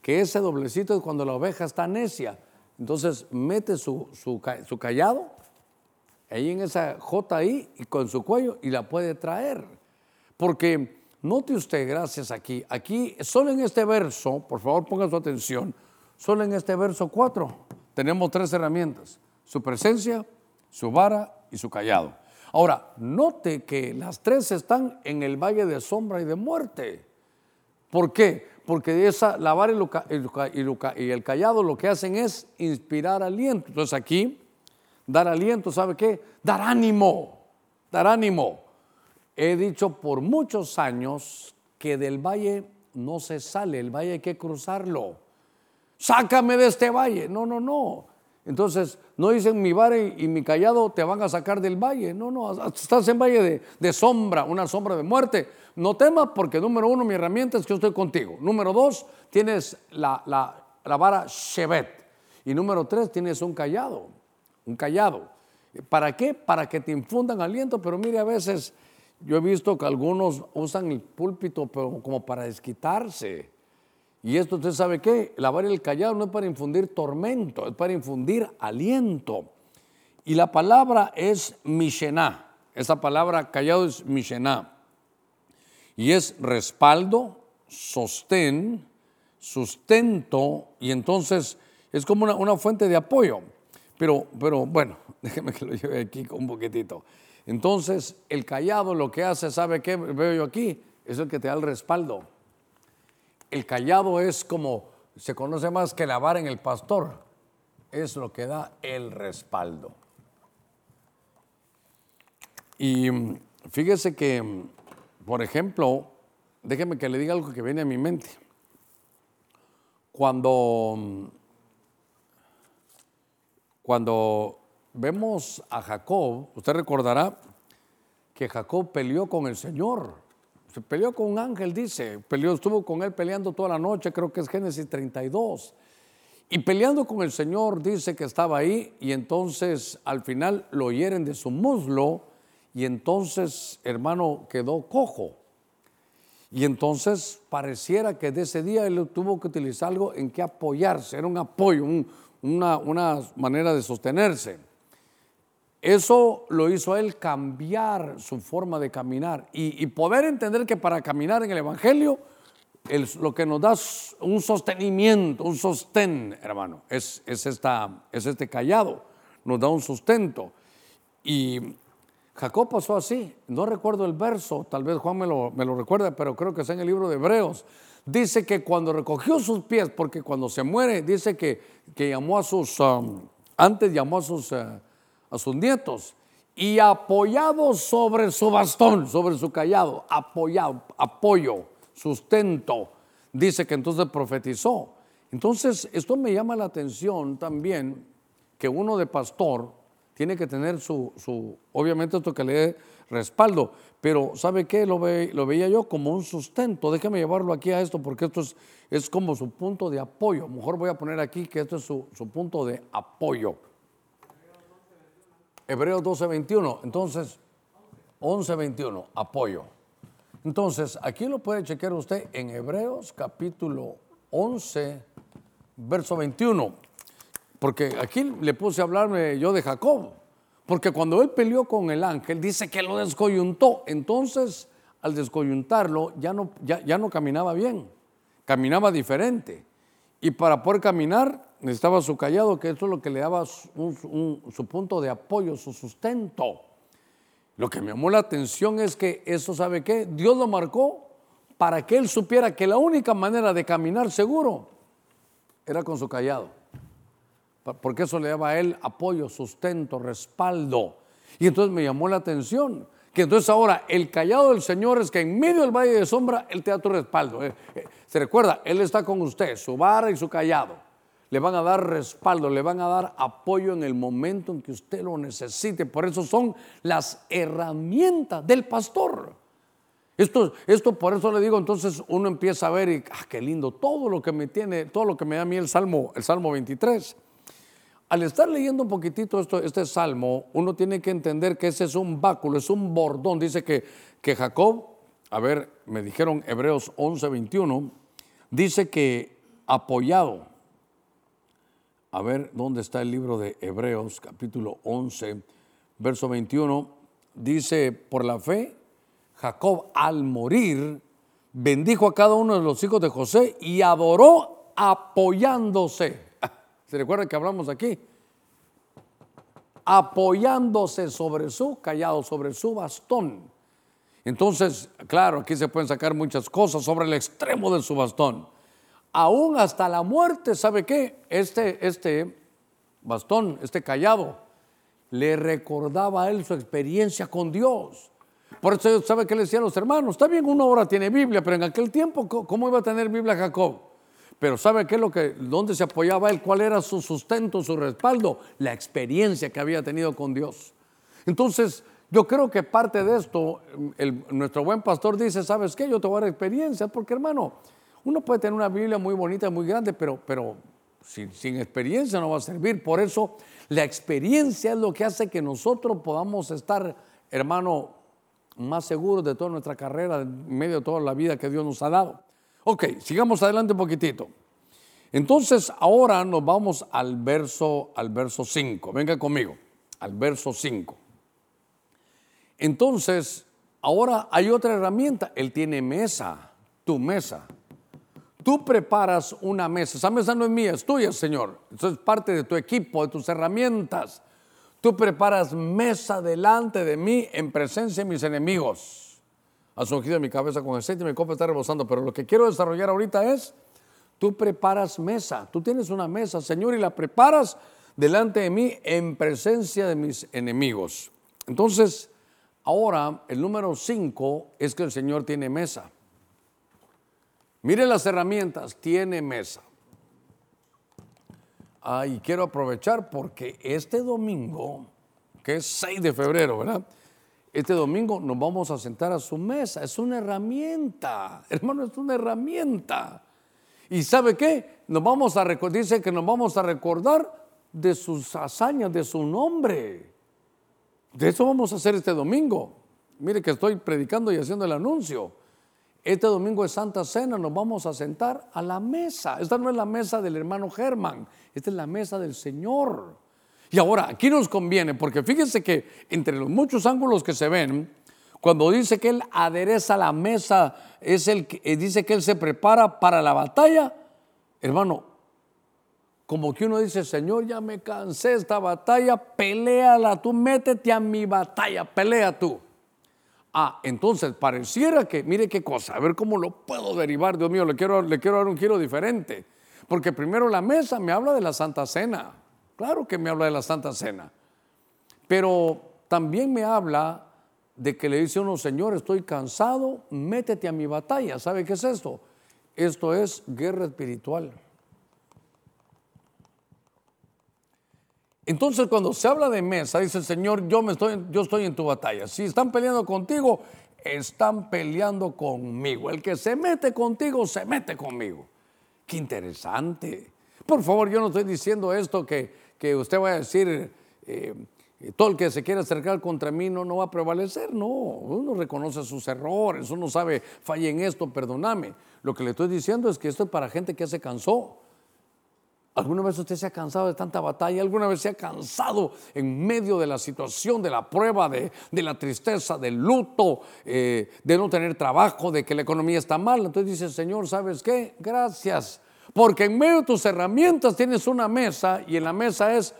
que ese doblecito es cuando la oveja está necia. Entonces mete su, su, su callado ahí en esa ahí y con su cuello y la puede traer. Porque note usted, gracias aquí, aquí solo en este verso, por favor ponga su atención, solo en este verso 4 tenemos tres herramientas, su presencia, su vara y su callado. Ahora, note que las tres están en el valle de sombra y de muerte. ¿Por qué? Porque esa, la vara y el callado lo que hacen es inspirar aliento. Entonces aquí, dar aliento, ¿sabe qué? Dar ánimo, dar ánimo. He dicho por muchos años que del valle no se sale, el valle hay que cruzarlo sácame de este valle. No, no, no. Entonces, no dicen mi vara y, mi callado te van a sacar del valle. No, no, estás en valle de, sombra, una sombra de muerte. No temas porque número uno, mi herramienta es que yo estoy contigo. Número dos, tienes la, la vara Shevet. Y número tres, tienes un callado, un callado. ¿Para qué? Para que te infundan aliento. Pero mire, a veces yo he visto que algunos usan el púlpito pero como para desquitarse. Y esto usted sabe qué, la vara y el callado no es para infundir tormento, es para infundir aliento. Y la palabra es mishená. Esa palabra callado es mishená. Y es respaldo, sostén, sustento, y entonces es como una, fuente de apoyo. Pero, pero bueno, déjeme que lo lleve aquí un poquitito. Entonces, el callado lo que hace, ¿sabe qué veo yo aquí? Es el que te da el respaldo. El callado es como, se conoce más que la vara en el pastor, es lo que da el respaldo. Y mm, fíjese que, mm, por ejemplo, déjeme que le diga algo que viene a mi mente. Cuando, mm, cuando vemos a Jacob, usted recordará que Jacob peleó con el Señor. Se peleó con un ángel, dice. Peleó, estuvo con él peleando toda la noche, creo que es Génesis 32. Y peleando con el Señor, dice que estaba ahí y entonces al final lo hieren de su muslo y entonces, hermano, quedó cojo. Y entonces pareciera que de ese día él tuvo que utilizar algo en que apoyarse, era un apoyo, una, una manera de sostenerse. Eso lo hizo a él cambiar su forma de caminar y, poder entender que para caminar en el Evangelio, lo que nos da un sostenimiento, un sostén, hermano, es, es, esta, es este callado, nos da un sustento. Y Jacob pasó así, no recuerdo el verso, tal vez Juan me lo, me lo recuerda, pero creo que está en el libro de Hebreos. Dice que cuando recogió sus pies, porque cuando se muere, dice que, que llamó a sus, um, antes llamó a sus... Uh, a sus nietos y apoyado sobre su bastón, sobre su callado, apoyado, apoyo, sustento, dice que entonces profetizó. Entonces, esto me llama la atención también que uno de pastor tiene que tener su, su obviamente esto que le respaldo, pero ¿sabe qué? Lo, ve, lo veía yo como un sustento. Déjeme llevarlo aquí a esto porque esto es, como su punto de apoyo. Mejor voy a poner aquí que esto es su, su punto de apoyo. Hebreos 12, 21. Entonces, 11, 21, apoyo. Entonces, aquí lo puede chequear usted en Hebreos capítulo 11, verso 21. Porque aquí le puse a hablarme yo de Jacob. Porque cuando él peleó con el ángel, dice que lo descoyuntó. Entonces, al descoyuntarlo, ya no, ya, ya no caminaba bien. Caminaba diferente. Y para poder caminar, necesitaba su callado, que eso es lo que le daba su punto de apoyo, su sustento. Lo que me llamó la atención es que eso, ¿sabe qué? Dios lo marcó para que él supiera que la única manera de caminar seguro era con su callado. Porque eso le daba a él apoyo, sustento, respaldo. Y entonces me llamó la atención que entonces ahora el callado del Señor es que en medio del valle de sombra Él te da tu respaldo. Eh, eh, se recuerda, Él está con usted, su vara y su callado le van a dar respaldo, le van a dar apoyo en el momento en que usted lo necesite. Por eso son las herramientas del pastor. Esto, esto por eso le digo, entonces uno empieza a ver y, ah, qué lindo, todo lo que me tiene, todo lo que me da a mí el Salmo, el Salmo 23. Al estar leyendo un poquitito esto, este Salmo, uno tiene que entender que ese es un báculo, es un bordón. Dice que, que Jacob, a ver, me dijeron Hebreos 11, 21, dice que apoyado, a ver dónde está el libro de Hebreos, capítulo 11, verso 21. Dice, por la fe, Jacob al morir bendijo a cada uno de los hijos de José y adoró apoyándose. ¿Se recuerda que hablamos aquí? Apoyándose sobre su callado, sobre su bastón. Entonces, claro, aquí se pueden sacar muchas cosas sobre el extremo de su bastón aún hasta la muerte, ¿sabe qué? Este, este bastón, este callado, le recordaba a él su experiencia con Dios. Por eso, ¿sabe qué le decía a los hermanos? Está bien, uno ahora tiene Biblia, pero en aquel tiempo, ¿cómo iba a tener Biblia Jacob? Pero ¿sabe qué es lo que, dónde se apoyaba él? ¿Cuál era su sustento, su respaldo? La experiencia que había tenido con Dios. Entonces, yo creo que parte de esto, nuestro buen pastor dice, ¿sabes qué? Yo te voy a dar experiencia, porque hermano, uno puede tener una Biblia muy bonita, muy grande, pero, pero sin, sin, experiencia no va a servir. Por eso la experiencia es lo que hace que nosotros podamos estar, hermano, más seguros de toda nuestra carrera, en medio de toda la vida que Dios nos ha dado. Ok, sigamos adelante un poquitito. Entonces ahora nos vamos al verso, al verso 5. Venga conmigo, al verso 5. Entonces, ahora hay otra herramienta. Él tiene mesa, tu mesa. Tú preparas una mesa. Esa mesa no es mía, es tuya, Señor. Eso es parte de tu equipo, de tus herramientas. Tú preparas mesa delante de mí en presencia de mis enemigos. Has ungido mi cabeza con aceite y mi copa está rebosando. Pero lo que quiero desarrollar ahorita es, tú preparas mesa. Tú tienes una mesa, Señor, y la preparas delante de mí en presencia de mis enemigos. Entonces, ahora el número 5 es que el Señor tiene mesa. Mire las herramientas, tiene mesa. Ah, y quiero aprovechar porque este domingo, que es 6 de febrero, ¿verdad? Este domingo nos vamos a sentar a su mesa. Es una herramienta, hermano, es una herramienta. ¿Y sabe qué? Nos vamos a dice que nos vamos a recordar de sus hazañas, de su nombre. De eso vamos a hacer este domingo. Mire que estoy predicando y haciendo el anuncio. Este domingo es Santa Cena, nos vamos a sentar a la mesa. Esta no es la mesa del hermano Germán, esta es la mesa del Señor. Y ahora, aquí nos conviene, porque fíjense que entre los muchos ángulos que se ven, cuando dice que Él adereza la mesa, es el que eh, dice que Él se prepara para la batalla, hermano, como que uno dice, Señor, ya me cansé esta batalla, peleala tú, métete a mi batalla, pelea tú. Ah, entonces pareciera que, mire qué cosa, a ver cómo lo puedo derivar, Dios mío, le quiero, le quiero dar un giro diferente. Porque primero la mesa me habla de la Santa Cena, claro que me habla de la Santa Cena, pero también me habla de que le dice uno, Señor, estoy cansado, métete a mi batalla. ¿Sabe qué es esto? Esto es guerra espiritual. Entonces cuando se habla de mesa, dice el Señor, yo, me estoy, yo estoy en tu batalla. Si están peleando contigo, están peleando conmigo. El que se mete contigo, se mete conmigo. Qué interesante. Por favor, yo no estoy diciendo esto que, que usted va a decir, todo el que se quiera acercar contra mí no, no va a prevalecer. No, uno reconoce sus errores, uno sabe, fallé en esto, perdóname. Lo que le estoy diciendo es que esto es para gente que se cansó ¿Alguna vez usted se ha cansado de tanta batalla? ¿Alguna vez se ha cansado en medio de la situación, de la prueba, de, la tristeza, del luto, eh, de no tener trabajo, de que la economía está mal? Entonces dice, Señor, ¿sabes qué? Gracias. Porque en medio de tus herramientas tienes una mesa y en la mesa es,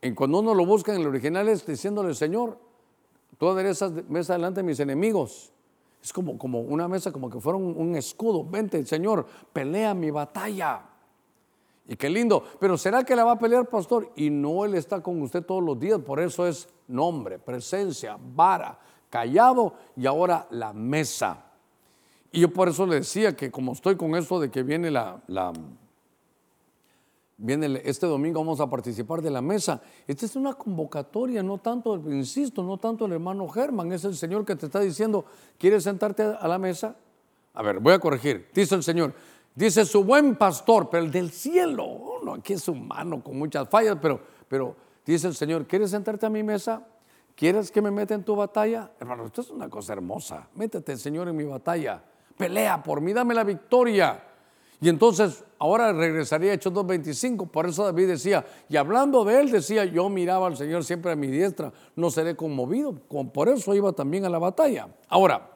en cuando uno lo busca en el original es diciéndole, Señor, tú aderezas mesa delante de mis enemigos. Es como, como una mesa, como que fuera un, un escudo. Vente, Señor, pelea mi batalla. Y qué lindo. Pero ¿será que la va a pelear, pastor? Y no Él está con usted todos los días. Por eso es nombre, presencia, vara, callado y ahora la mesa. Y yo por eso le decía que como estoy con esto de que viene la, viene este domingo vamos a participar de la mesa. Esta es una convocatoria, no tanto, insisto, no tanto el hermano Germán, es el Señor que te está diciendo, ¿quieres sentarte a la mesa? A ver, voy a corregir. Dice el Señor, Dice su buen pastor, pero el del cielo. No, aquí es humano con muchas fallas, pero, pero dice el Señor, ¿quieres sentarte a mi mesa? ¿Quieres que me meta en tu batalla? Hermano, esto es una cosa hermosa. Métete, Señor, en mi batalla. Pelea por mí, dame la victoria. Y entonces, ahora regresaría a Hechos 2.25. Por eso David decía, y hablando de él, decía, yo miraba al Señor siempre a mi diestra, no seré conmovido. Por eso iba también a la batalla. Ahora,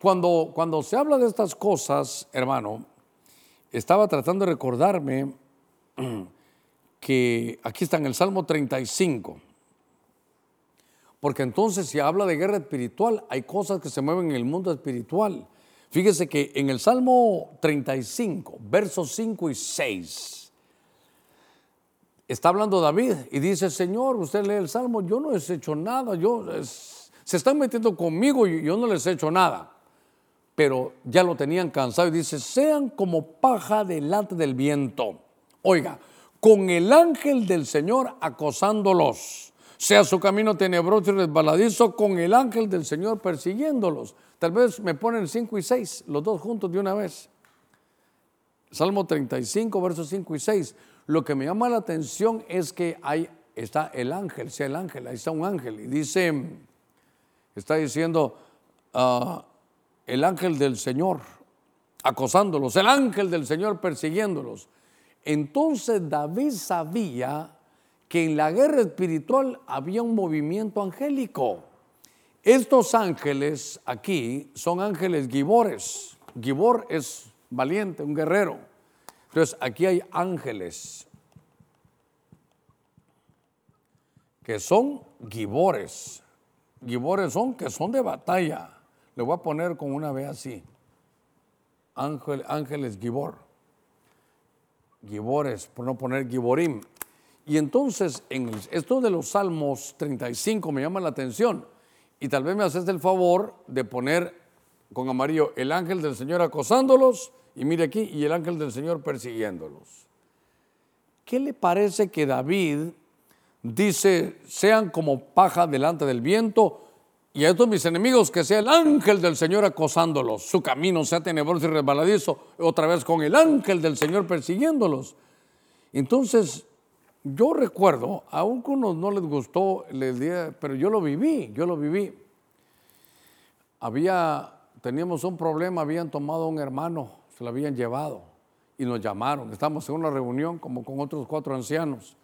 cuando, cuando se habla de estas cosas, hermano, estaba tratando de recordarme que aquí está en el Salmo 35. Porque entonces si habla de guerra espiritual, hay cosas que se mueven en el mundo espiritual. Fíjese que en el Salmo 35, versos 5 y 6, está hablando David y dice, Señor, usted lee el Salmo, yo no les he hecho nada, yo, se están metiendo conmigo y yo no les he hecho nada pero ya lo tenían cansado y dice, sean como paja delante del viento. Oiga, con el ángel del Señor acosándolos, sea su camino tenebroso y resbaladizo, con el ángel del Señor persiguiéndolos. Tal vez me ponen 5 y 6, los dos juntos de una vez. Salmo 35, versos 5 y 6. Lo que me llama la atención es que ahí está el ángel, sea el ángel, ahí está un ángel. Y dice, está diciendo, uh, el ángel del Señor acosándolos, el ángel del Señor persiguiéndolos. Entonces David sabía que en la guerra espiritual había un movimiento angélico. Estos ángeles aquí son ángeles gibores. Gibor es valiente, un guerrero. Entonces aquí hay ángeles que son gibores. Gibores son que son de batalla. Le voy a poner con una B así. Ángel, ángeles Gibor. Gibores, por no poner Giborim. Y entonces, en esto de los Salmos 35 me llama la atención. Y tal vez me haces el favor de poner con amarillo el ángel del Señor acosándolos. Y mire aquí, y el ángel del Señor persiguiéndolos. ¿Qué le parece que David dice, sean como paja delante del viento? y a estos mis enemigos que sea el ángel del Señor acosándolos, su camino sea tenebroso y resbaladizo, otra vez con el ángel del Señor persiguiéndolos. Entonces, yo recuerdo, a algunos no les gustó, pero yo lo viví, yo lo viví. Había, teníamos un problema, habían tomado a un hermano, se lo habían llevado y nos llamaron. Estamos en una reunión como con otros cuatro ancianos.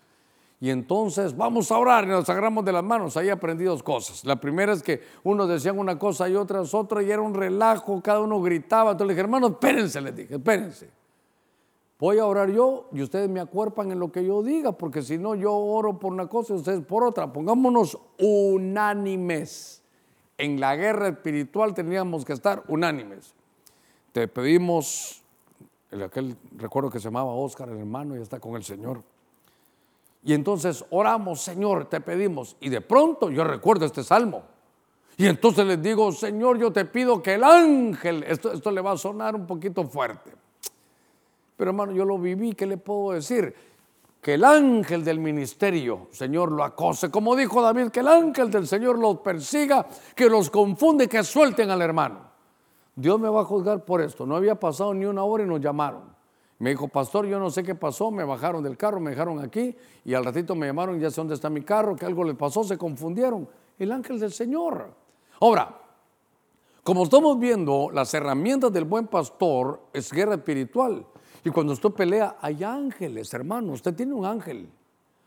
Y entonces vamos a orar y nos agarramos de las manos. Ahí aprendí dos cosas. La primera es que unos decían una cosa y otras otra y era un relajo, cada uno gritaba. Entonces le dije, hermano, espérense, les dije, espérense. Voy a orar yo y ustedes me acuerpan en lo que yo diga, porque si no yo oro por una cosa y ustedes por otra. Pongámonos unánimes. En la guerra espiritual teníamos que estar unánimes. Te pedimos, aquel recuerdo que se llamaba Oscar, el hermano, y está con el Señor y entonces oramos, Señor, te pedimos. Y de pronto yo recuerdo este salmo. Y entonces les digo, Señor, yo te pido que el ángel, esto, esto le va a sonar un poquito fuerte. Pero hermano, yo lo viví, ¿qué le puedo decir? Que el ángel del ministerio, Señor, lo acose. Como dijo David, que el ángel del Señor los persiga, que los confunde, que suelten al hermano. Dios me va a juzgar por esto. No había pasado ni una hora y nos llamaron. Me dijo, pastor, yo no sé qué pasó, me bajaron del carro, me dejaron aquí y al ratito me llamaron, ya sé dónde está mi carro, que algo le pasó, se confundieron. El ángel del Señor. Ahora, como estamos viendo, las herramientas del buen pastor es guerra espiritual. Y cuando usted pelea, hay ángeles, hermano, usted tiene un ángel.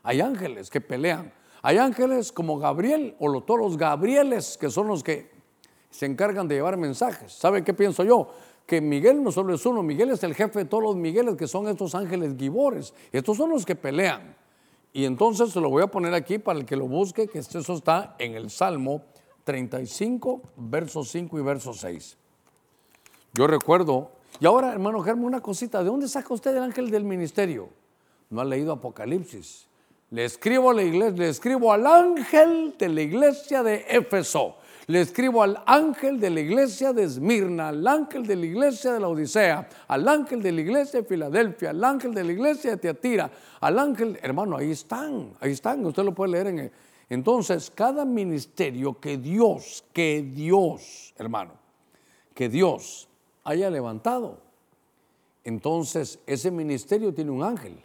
Hay ángeles que pelean. Hay ángeles como Gabriel o los, todos los Gabrieles, que son los que se encargan de llevar mensajes. ¿Sabe qué pienso yo? que Miguel no solo es uno, Miguel es el jefe de todos los Migueles, que son estos ángeles gibores. Estos son los que pelean. Y entonces se lo voy a poner aquí para el que lo busque, que eso está en el Salmo 35, versos 5 y verso 6. Yo recuerdo, y ahora hermano Germán, una cosita, ¿de dónde saca usted el ángel del ministerio? No ha leído Apocalipsis. Le escribo a la iglesia, le escribo al ángel de la iglesia de Éfeso le escribo al ángel de la iglesia de Esmirna, al ángel de la iglesia de la Odisea, al ángel de la iglesia de Filadelfia, al ángel de la iglesia de Teatira, al ángel, hermano, ahí están, ahí están, usted lo puede leer en... Entonces, cada ministerio que Dios, que Dios, hermano, que Dios haya levantado, entonces ese ministerio tiene un ángel.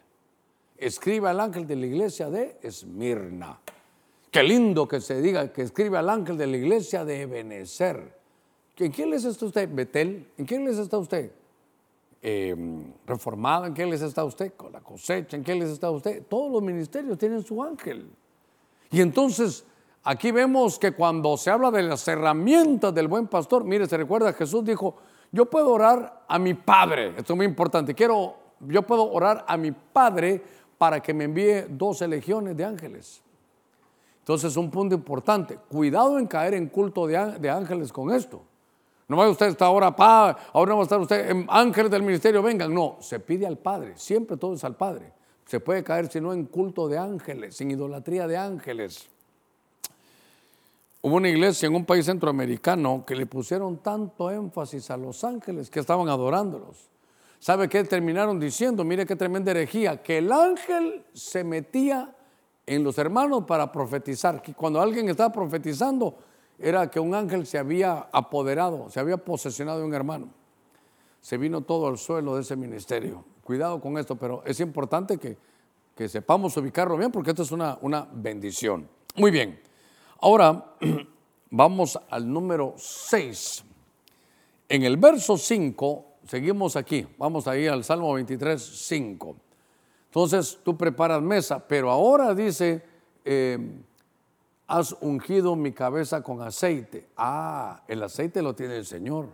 Escribe al ángel de la iglesia de Esmirna. Qué lindo que se diga que escribe al ángel de la iglesia de Ebenezer. ¿En quién les está usted? Betel. ¿En quién les está usted? Em, reformado. ¿En quién les está usted? Con la cosecha. ¿En quién les está usted? Todos los ministerios tienen su ángel. Y entonces aquí vemos que cuando se habla de las herramientas del buen pastor, mire, se recuerda, Jesús dijo, yo puedo orar a mi Padre. Esto es muy importante. Quiero, yo puedo orar a mi Padre para que me envíe 12 legiones de ángeles. Entonces, un punto importante, cuidado en caer en culto de, ángeles con esto. No vaya usted esta hora, pa, ahora no va a estar usted, en ángeles del ministerio vengan. No, se pide al Padre, siempre todo es al Padre. Se puede caer si no en culto de ángeles, sin idolatría de ángeles. Hubo una iglesia en un país centroamericano que le pusieron tanto énfasis a los ángeles que estaban adorándolos. ¿Sabe qué terminaron diciendo? Mire qué tremenda herejía, que el ángel se metía en los hermanos para profetizar. Que cuando alguien estaba profetizando, era que un ángel se había apoderado, se había posesionado de un hermano. Se vino todo al suelo de ese ministerio. Cuidado con esto, pero es importante que, sepamos ubicarlo bien porque esto es una bendición. Muy bien. Ahora vamos al número 6. En el verso 5, seguimos aquí, vamos ahí al Salmo 23, 5. Entonces tú preparas mesa, pero ahora dice, eh, has ungido mi cabeza con aceite. Ah, el aceite lo tiene el Señor.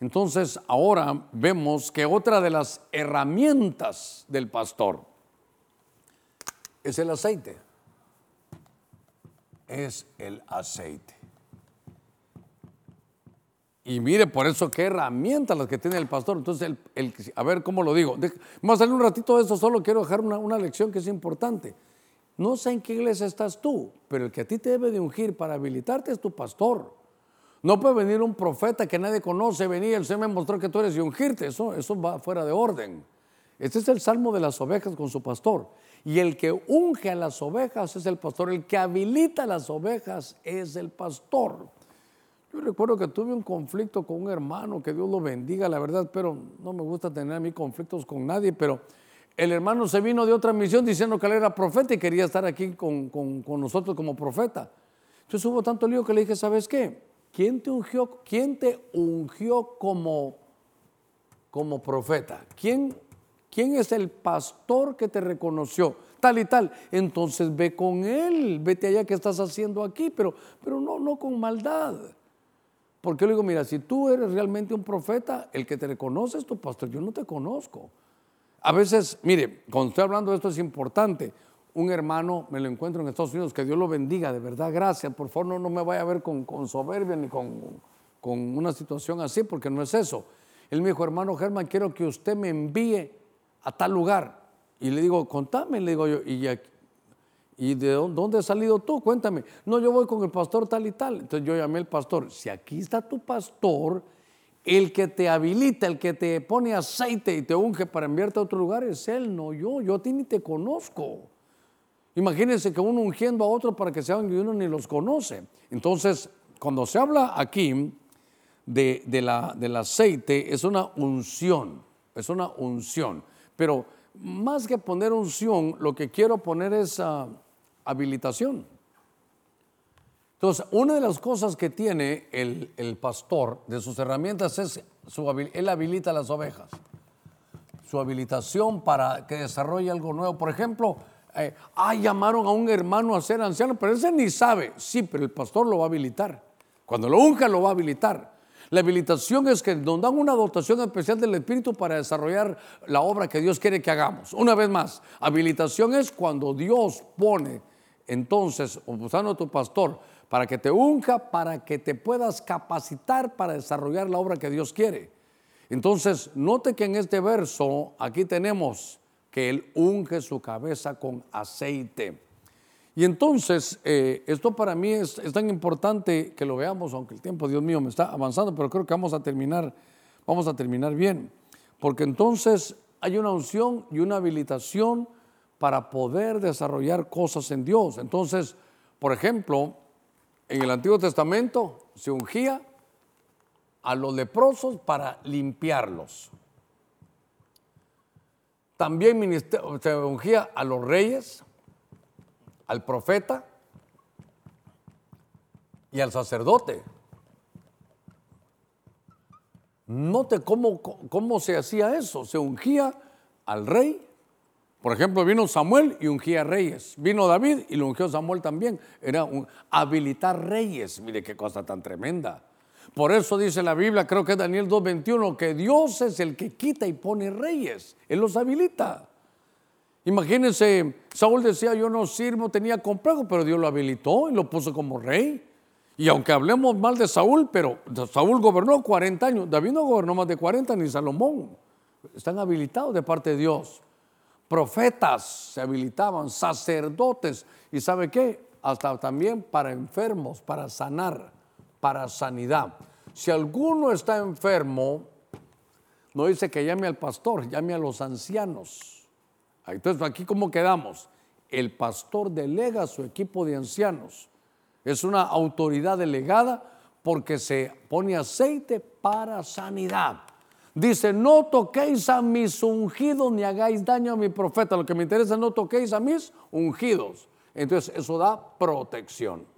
Entonces ahora vemos que otra de las herramientas del pastor es el aceite. Es el aceite. Y mire, por eso qué herramientas las que tiene el pastor. Entonces, el, a ver cómo lo digo. Vamos a salir un ratito de esto, solo quiero dejar una, una, lección que es importante. No sé en qué iglesia estás tú, pero el que a ti te debe de ungir para habilitarte es tu pastor. No puede venir un profeta que nadie conoce, venir, el Señor me mostró que tú eres y ungirte. Eso, eso va fuera de orden. Este es el salmo de las ovejas con su pastor. Y el que unge a las ovejas es el pastor. El que habilita a las ovejas es el pastor. Yo recuerdo que tuve un conflicto con un hermano, que Dios lo bendiga, la verdad, pero no me gusta tener a mí conflictos con nadie, pero el hermano se vino de otra misión diciendo que él era profeta y quería estar aquí con, nosotros como profeta. Entonces hubo tanto lío que le dije, ¿sabes qué? ¿Quién te ungió, quién te ungió como, como profeta? ¿Quién, ¿Quién es el pastor que te reconoció? Tal y tal. Entonces ve con él, vete allá que estás haciendo aquí, pero, pero no, no con maldad. Porque yo le digo, mira, si tú eres realmente un profeta, el que te reconoce es tu pastor, yo no te conozco. A veces, mire, cuando estoy hablando de esto es importante. Un hermano me lo encuentro en Estados Unidos, que Dios lo bendiga, de verdad, gracias. Por favor, no, me vaya a ver con, soberbia ni con, con, una situación así, porque no es eso. Él me dijo, hermano Germán, quiero que usted me envíe a tal lugar. Y le digo, contame, le digo yo, ¿y, ¿y de dónde has salido tú? Cuéntame. No, yo voy con el pastor tal y tal. Entonces yo llamé al pastor, si aquí está tu pastor, el que te habilita, el que te pone aceite y te unge para enviarte a otro lugar es Él, no yo. Yo a ti ni te conozco. Imagínense que uno ungiendo a otro para que se hagan y uno ni los conoce. Entonces, cuando se habla aquí de, la, del aceite, es una unción, es una unción. Pero más que poner unción, lo que quiero poner es ah, habilitación. Entonces, una de las cosas que tiene el, pastor de sus herramientas es, su, él habilita las ovejas. Su habilitación para que desarrolle algo nuevo. Por ejemplo, ah, llamaron a un hermano a ser anciano, pero ese ni sabe. Sí, pero el pastor lo va a habilitar. Cuando lo unja, lo va a habilitar. La habilitación es que nos dan una dotación especial del Espíritu para desarrollar la obra que Dios quiere que hagamos. Una vez más, habilitación es cuando Dios pone entonces, usando a tu pastor, para que te unja, para que te puedas capacitar para desarrollar la obra que Dios quiere. Entonces, note que en este verso aquí tenemos que Él unge su cabeza con aceite. Y entonces, eh, esto para mí es, tan importante que lo veamos, aunque el tiempo, Dios mío, me está avanzando, pero creo que vamos a terminar, vamos a terminar bien. Porque entonces hay una unción y una habilitación para poder desarrollar cosas en Dios. Entonces, por ejemplo, en el Antiguo Testamento se ungía a los leprosos para limpiarlos. También se ungía a los reyes, al profeta y al sacerdote. Note cómo, cómo se hacía eso. Se ungía al rey, por ejemplo, vino Samuel y ungía reyes. Vino David y lo ungió Samuel también. Era un, habilitar reyes. Mire qué cosa tan tremenda. Por eso dice la Biblia, creo que es Daniel 2.21, que Dios es el que quita y pone reyes. Él los habilita. Imagínense, Saúl decía, yo no sirvo, tenía complejo, pero Dios lo habilitó y lo puso como rey. Y aunque hablemos mal de Saúl, pero Saúl gobernó 40 años, David no gobernó más de 40 ni Salomón. Están habilitados de parte de Dios profetas se habilitaban, sacerdotes, y sabe qué, hasta también para enfermos, para sanar, para sanidad. Si alguno está enfermo, no dice que llame al pastor, llame a los ancianos. Entonces, aquí cómo quedamos. El pastor delega a su equipo de ancianos. Es una autoridad delegada porque se pone aceite para sanidad. Dice, no toquéis a mis ungidos ni hagáis daño a mi profeta. Lo que me interesa es no toquéis a mis ungidos. Entonces eso da protección.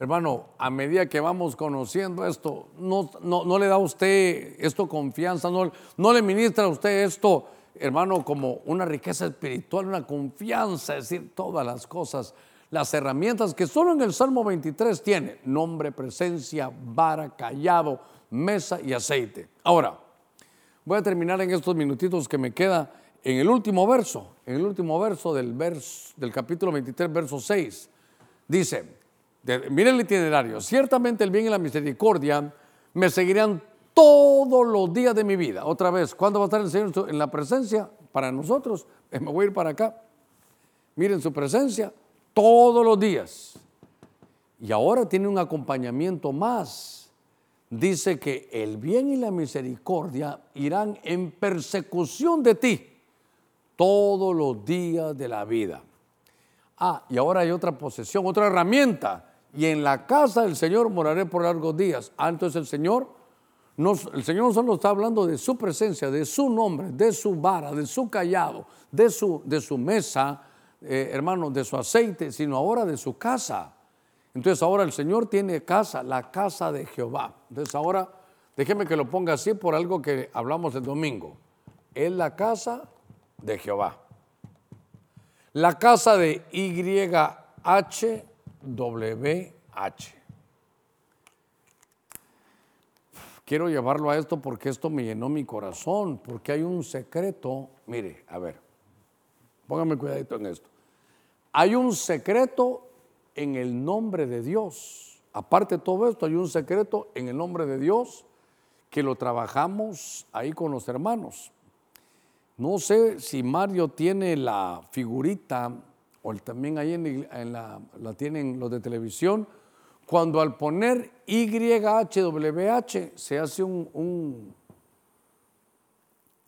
Hermano, a medida que vamos conociendo esto, no, no, le da a usted esto confianza, no, no le ministra a usted esto, hermano, como una riqueza espiritual, una confianza, es decir, todas las cosas las herramientas que solo en el Salmo 23 tiene nombre, presencia, vara, callado, mesa y aceite. Ahora, voy a terminar en estos minutitos que me queda en el último verso, en el último verso del, verso, del capítulo 23, verso 6. Dice, miren el itinerario, ciertamente el bien y la misericordia me seguirán todos los días de mi vida. Otra vez, ¿cuándo va a estar el Señor en la presencia? Para nosotros, me voy a ir para acá. Miren su presencia, todos los días. Y ahora tiene un acompañamiento más. Dice que el bien y la misericordia irán en persecución de ti todos los días de la vida. Ah, y ahora hay otra posesión, otra herramienta, y en la casa del Señor moraré por largos días. Ah, entonces el Señor, el Señor no solo está hablando de su presencia, de su nombre, de su vara, de su callado, de su, de su mesa, eh, hermano, de su aceite, sino ahora de su casa. Entonces ahora el Señor tiene casa, la casa de Jehová. Entonces ahora, déjeme que lo ponga así por algo que hablamos el domingo. Es la casa de Jehová. La casa de YHWH. Quiero llevarlo a esto porque esto me llenó mi corazón, porque hay un secreto. Mire, a ver, póngame cuidadito en esto. Hay un secreto en el nombre de Dios. Aparte de todo esto, hay un secreto en el nombre de Dios que lo trabajamos ahí con los hermanos. No sé si Mario tiene la figurita, también ahí en, la, la tienen los de televisión, cuando al poner YHWH se hace un,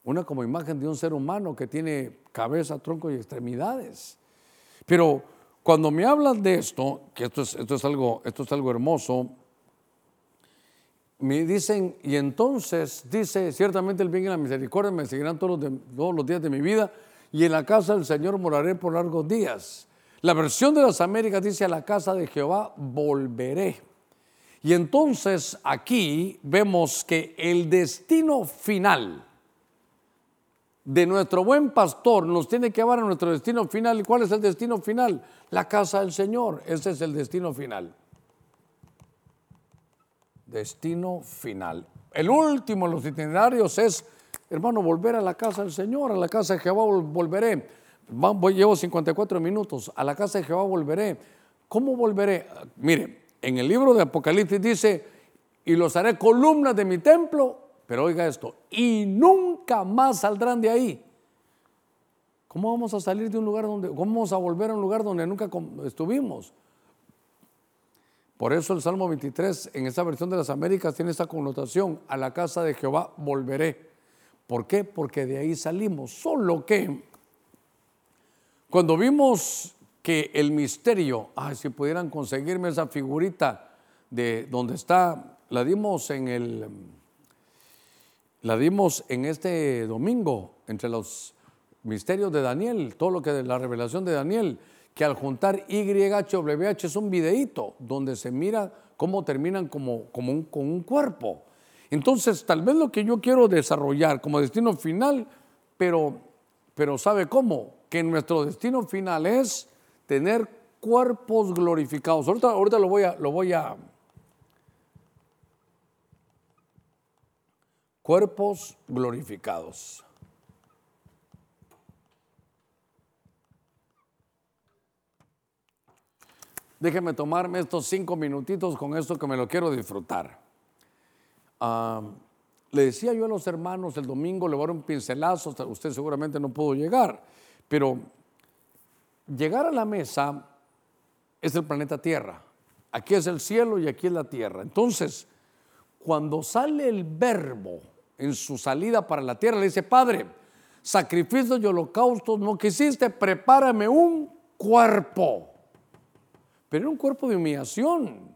una como imagen de un ser humano que tiene cabeza, tronco y extremidades. Pero cuando me hablan de esto, que esto es, esto es, algo, esto es algo hermoso, me dicen, y entonces dice, ciertamente el bien y la misericordia me seguirán todos los, todos los días de mi vida, y en la casa del Señor moraré por largos días. La versión de las Américas dice, a la casa de Jehová volveré. Y entonces aquí vemos que el destino final de nuestro buen pastor nos tiene que llevar a nuestro destino final. ¿Y cuál es el destino final? La casa del Señor. Ese es el destino final destino final. El último de los itinerarios es, hermano, volver a la casa del Señor, a la casa de Jehová volveré. Llevo 54 minutos, a la casa de Jehová volveré. ¿Cómo volveré? Mire, en el libro de Apocalipsis dice, y los haré columnas de mi templo, pero oiga esto, y nunca más saldrán de ahí. ¿Cómo vamos a salir de un lugar donde, cómo vamos a volver a un lugar donde nunca estuvimos? Por eso el Salmo 23 en esa versión de las Américas tiene esa connotación, a la casa de Jehová volveré. ¿Por qué? Porque de ahí salimos. Solo que cuando vimos que el misterio, ay, si pudieran conseguirme esa figurita de donde está, la dimos en el, la dimos en este domingo entre los misterios de Daniel, todo lo que de la revelación de Daniel que al juntar YHWH es un videíto donde se mira cómo terminan como, como con un cuerpo. Entonces, tal vez lo que yo quiero desarrollar como destino final, pero, pero ¿sabe cómo? Que nuestro destino final es tener cuerpos glorificados. Ahorita, ahorita lo voy a, lo voy a cuerpos glorificados. Déjeme tomarme estos cinco minutitos con esto que me lo quiero disfrutar. Le decía yo a los hermanos el domingo, le voy a dar un pincelazo, usted seguramente no pudo llegar, pero llegar a la mesa es el planeta Tierra. Aquí es el cielo y aquí es la tierra. Entonces, cuando sale el verbo en su salida para la tierra, le dice, Padre, sacrificios y holocaustos no quisiste, prepárame un cuerpo pero era un cuerpo de humillación.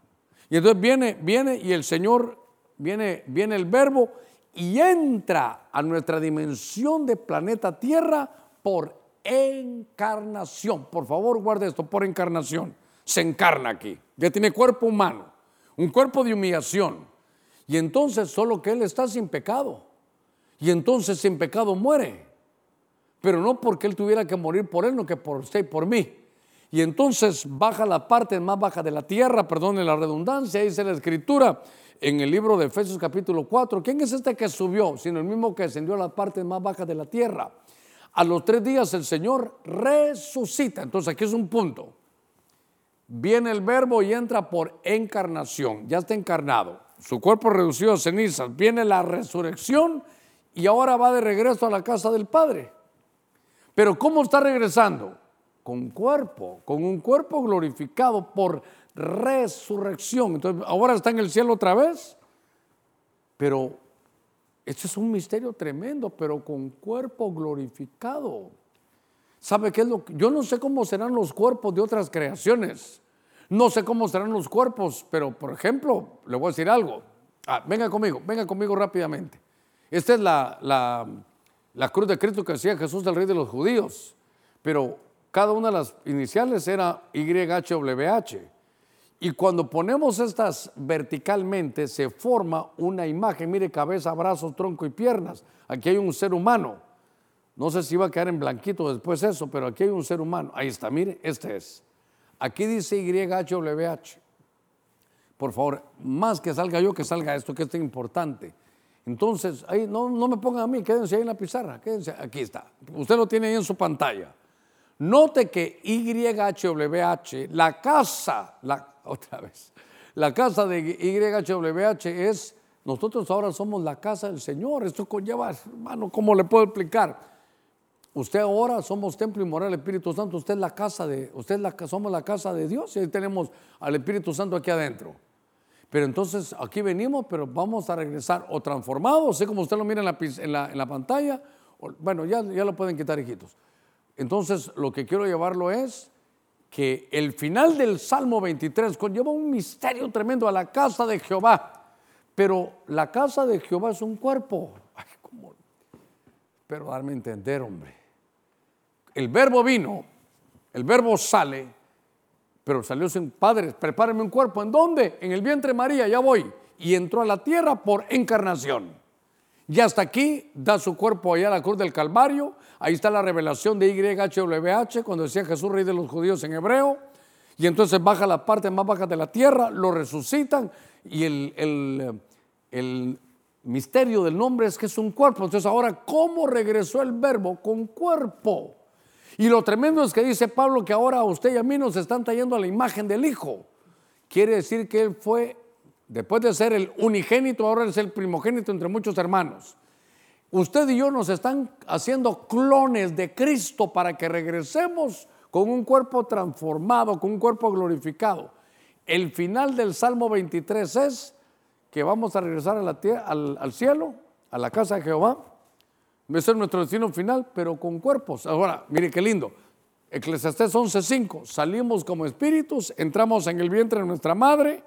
Y entonces viene, viene y el Señor, viene, viene el verbo y entra a nuestra dimensión de planeta Tierra por encarnación. Por favor, guarde esto, por encarnación. Se encarna aquí. Ya tiene cuerpo humano, un cuerpo de humillación. Y entonces solo que Él está sin pecado. Y entonces sin pecado muere. Pero no porque Él tuviera que morir por Él, no que por usted y por mí. Y entonces baja la parte más baja de la tierra, perdone la redundancia, dice la escritura en el libro de Efesios capítulo 4. ¿Quién es este que subió? Sino el mismo que ascendió a la parte más baja de la tierra. A los tres días el Señor resucita. Entonces aquí es un punto. Viene el verbo y entra por encarnación. Ya está encarnado. Su cuerpo reducido a cenizas. Viene la resurrección y ahora va de regreso a la casa del Padre. Pero ¿cómo está regresando? con cuerpo, con un cuerpo glorificado por resurrección. Entonces, ahora está en el cielo otra vez, pero esto es un misterio tremendo, pero con cuerpo glorificado. ¿Sabe qué es lo que? Yo no sé cómo serán los cuerpos de otras creaciones. No sé cómo serán los cuerpos, pero por ejemplo, le voy a decir algo. Ah, venga conmigo, venga conmigo rápidamente. Esta es la, la, la cruz de Cristo que decía Jesús del Rey de los Judíos. Pero cada una de las iniciales era YHWH. Y cuando ponemos estas verticalmente, se forma una imagen. Mire, cabeza, brazos, tronco y piernas. Aquí hay un ser humano. No sé si va a quedar en blanquito después eso, pero aquí hay un ser humano. Ahí está, mire, este es. Aquí dice YHWH. Por favor, más que salga yo, que salga esto, que es importante. Entonces, ahí no, no me pongan a mí, quédense ahí en la pizarra, aquí está. Usted lo tiene ahí en su pantalla. Note que YHWH, la casa, la, otra vez, la casa de YHWH es, nosotros ahora somos la casa del Señor. Esto conlleva, hermano, ¿cómo le puedo explicar? Usted ahora somos templo y moral del Espíritu Santo. Usted es la casa de, usted es la, somos la casa de Dios y ahí tenemos al Espíritu Santo aquí adentro. Pero entonces aquí venimos, pero vamos a regresar o transformados, así como usted lo mira en la, en la, pantalla. bueno, ya, ya lo pueden quitar, hijitos. Entonces, lo que quiero llevarlo es que el final del Salmo 23 conlleva un misterio tremendo a la casa de Jehová. Pero la casa de Jehová es un cuerpo. Ay, ¿cómo? Pero darme a entender, hombre. El verbo vino, el verbo sale, pero salió sin padres. Prepárenme un cuerpo. ¿En dónde? En el vientre de María, ya voy. Y entró a la tierra por encarnación. Y hasta aquí da su cuerpo allá a la cruz del Calvario. Ahí está la revelación de YHWH cuando decía Jesús, rey de los judíos en hebreo. Y entonces baja la parte más baja de la tierra, lo resucitan y el, el, el misterio del nombre es que es un cuerpo. Entonces ahora, ¿cómo regresó el verbo? Con cuerpo. Y lo tremendo es que dice Pablo que ahora a usted y a mí nos están trayendo a la imagen del Hijo. Quiere decir que Él fue Después de ser el unigénito, ahora es el primogénito entre muchos hermanos. Usted y yo nos están haciendo clones de Cristo para que regresemos con un cuerpo transformado, con un cuerpo glorificado. El final del Salmo 23 es que vamos a regresar a la al, al, cielo, a la casa de Jehová. Ese es nuestro destino final, pero con cuerpos. Ahora, mire qué lindo. Eclesiastés 11:5. Salimos como espíritus, entramos en el vientre de nuestra madre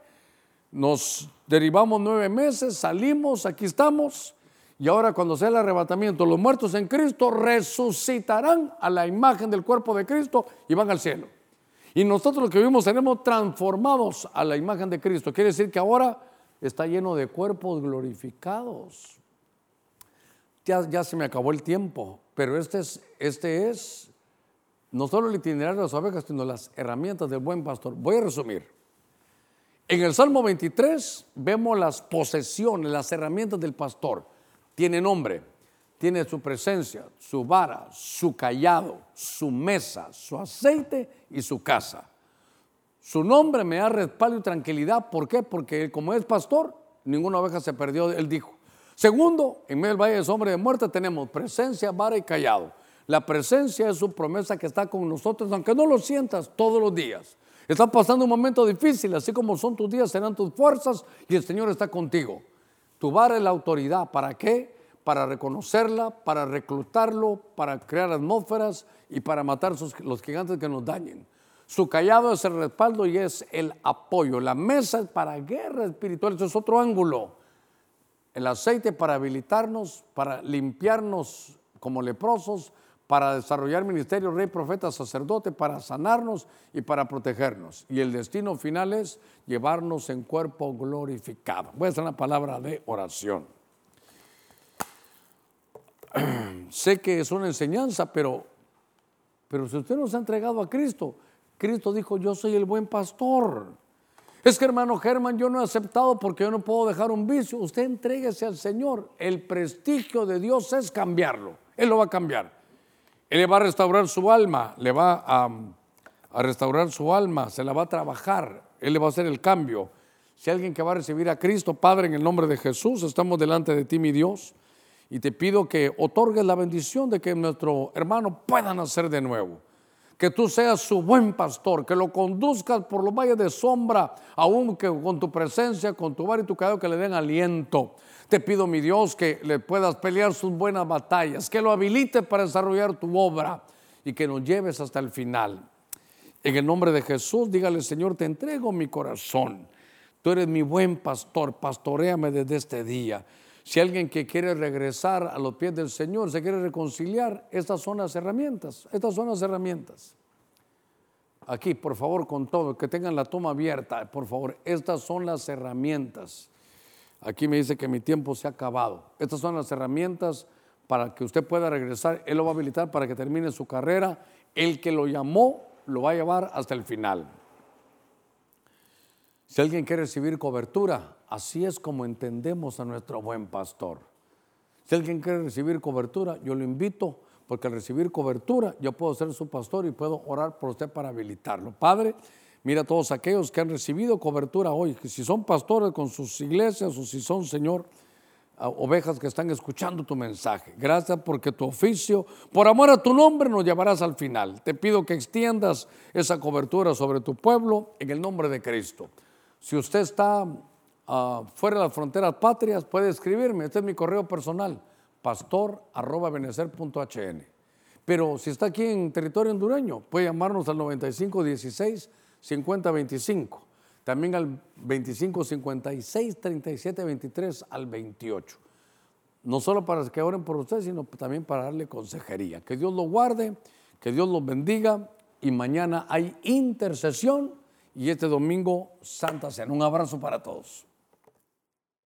nos derivamos nueve meses, salimos, aquí estamos. Y ahora cuando sea el arrebatamiento, los muertos en Cristo resucitarán a la imagen del cuerpo de Cristo y van al cielo. Y nosotros los que vivimos seremos transformados a la imagen de Cristo. Quiere decir que ahora está lleno de cuerpos glorificados. Ya, se me acabó el tiempo, pero este es, este es no solo el itinerario de las ovejas, sino las herramientas del buen pastor. Voy a resumir. En el Salmo 23 vemos las posesiones, las herramientas del pastor. Tiene nombre, tiene su presencia, su vara, su callado, su mesa, su aceite y su casa. Su nombre me da respaldo y tranquilidad. ¿Por qué? Porque como es pastor, ninguna oveja se perdió, él dijo. Segundo, en medio del valle de sombra de muerte tenemos presencia, vara y callado. La presencia es su promesa que está con nosotros, aunque no lo sientas todos los días. Estás pasando un momento difícil, así como son tus días, serán tus fuerzas y el Señor está contigo. Tu vara es la autoridad. ¿Para qué? Para reconocerla, para reclutarlo, para crear atmósferas y para matar los gigantes que nos dañen. Su callado es el respaldo y es el apoyo. La mesa es para guerra espiritual, eso es otro ángulo. El aceite para habilitarnos, para limpiarnos como leprosos, para desarrollar ministerio, rey, profeta, sacerdote, para sanarnos y para protegernos. Y el destino final es llevarnos en cuerpo glorificado. Voy a hacer una palabra de oración. sé que es una enseñanza, pero, pero si usted nos ha entregado a Cristo, Cristo dijo, yo soy el buen pastor. Es que hermano Germán, yo no he aceptado porque yo no puedo dejar un vicio. Usted entréguese al Señor. El prestigio de Dios es cambiarlo. Él lo va a cambiar. Él le va a restaurar su alma, le va a, restaurar su alma, se la va a trabajar, Él le va a hacer el cambio. Si alguien que va a recibir a Cristo, Padre, en el nombre de Jesús, estamos delante de ti, mi Dios, y te pido que otorgues la bendición de que nuestro hermano pueda nacer de nuevo. Que tú seas su buen pastor, que lo conduzcas por los valles de sombra, aún que con tu presencia, con tu bar y tu callado que le den aliento te pido, mi Dios, que le puedas pelear sus buenas batallas, que lo habilite para desarrollar tu obra y que nos lleves hasta el final. En el nombre de Jesús, dígale, Señor, te entrego mi corazón. Tú eres mi buen pastor, pastoreame desde este día. Si alguien que quiere regresar a los pies del Señor, se quiere reconciliar, estas son las herramientas, estas son las herramientas. Aquí, por favor, con todo, que tengan la toma abierta, por favor, estas son las herramientas. Aquí me dice que mi tiempo se ha acabado. Estas son las herramientas para que usted pueda regresar. Él lo va a habilitar para que termine su carrera. El que lo llamó lo va a llevar hasta el final. Si alguien quiere recibir cobertura, así es como entendemos a nuestro buen pastor. Si alguien quiere recibir cobertura, yo lo invito, porque al recibir cobertura yo puedo ser su pastor y puedo orar por usted para habilitarlo. Padre, mira a todos aquellos que han recibido cobertura hoy, si son pastores con sus iglesias o si son, Señor, ovejas que están escuchando tu mensaje. Gracias porque tu oficio, por amor a tu nombre, nos llevarás al final. Te pido que extiendas esa cobertura sobre tu pueblo en el nombre de Cristo. Si usted está uh, fuera de las fronteras patrias, puede escribirme. Este es mi correo personal, pastor.benecer.hn. Pero si está aquí en territorio hondureño, puede llamarnos al 9516 5025. También al 2556 3723 al 28. No solo para que oren por usted, sino también para darle consejería. Que Dios lo guarde, que Dios los bendiga y mañana hay intercesión y este domingo Santa Cena. Un abrazo para todos.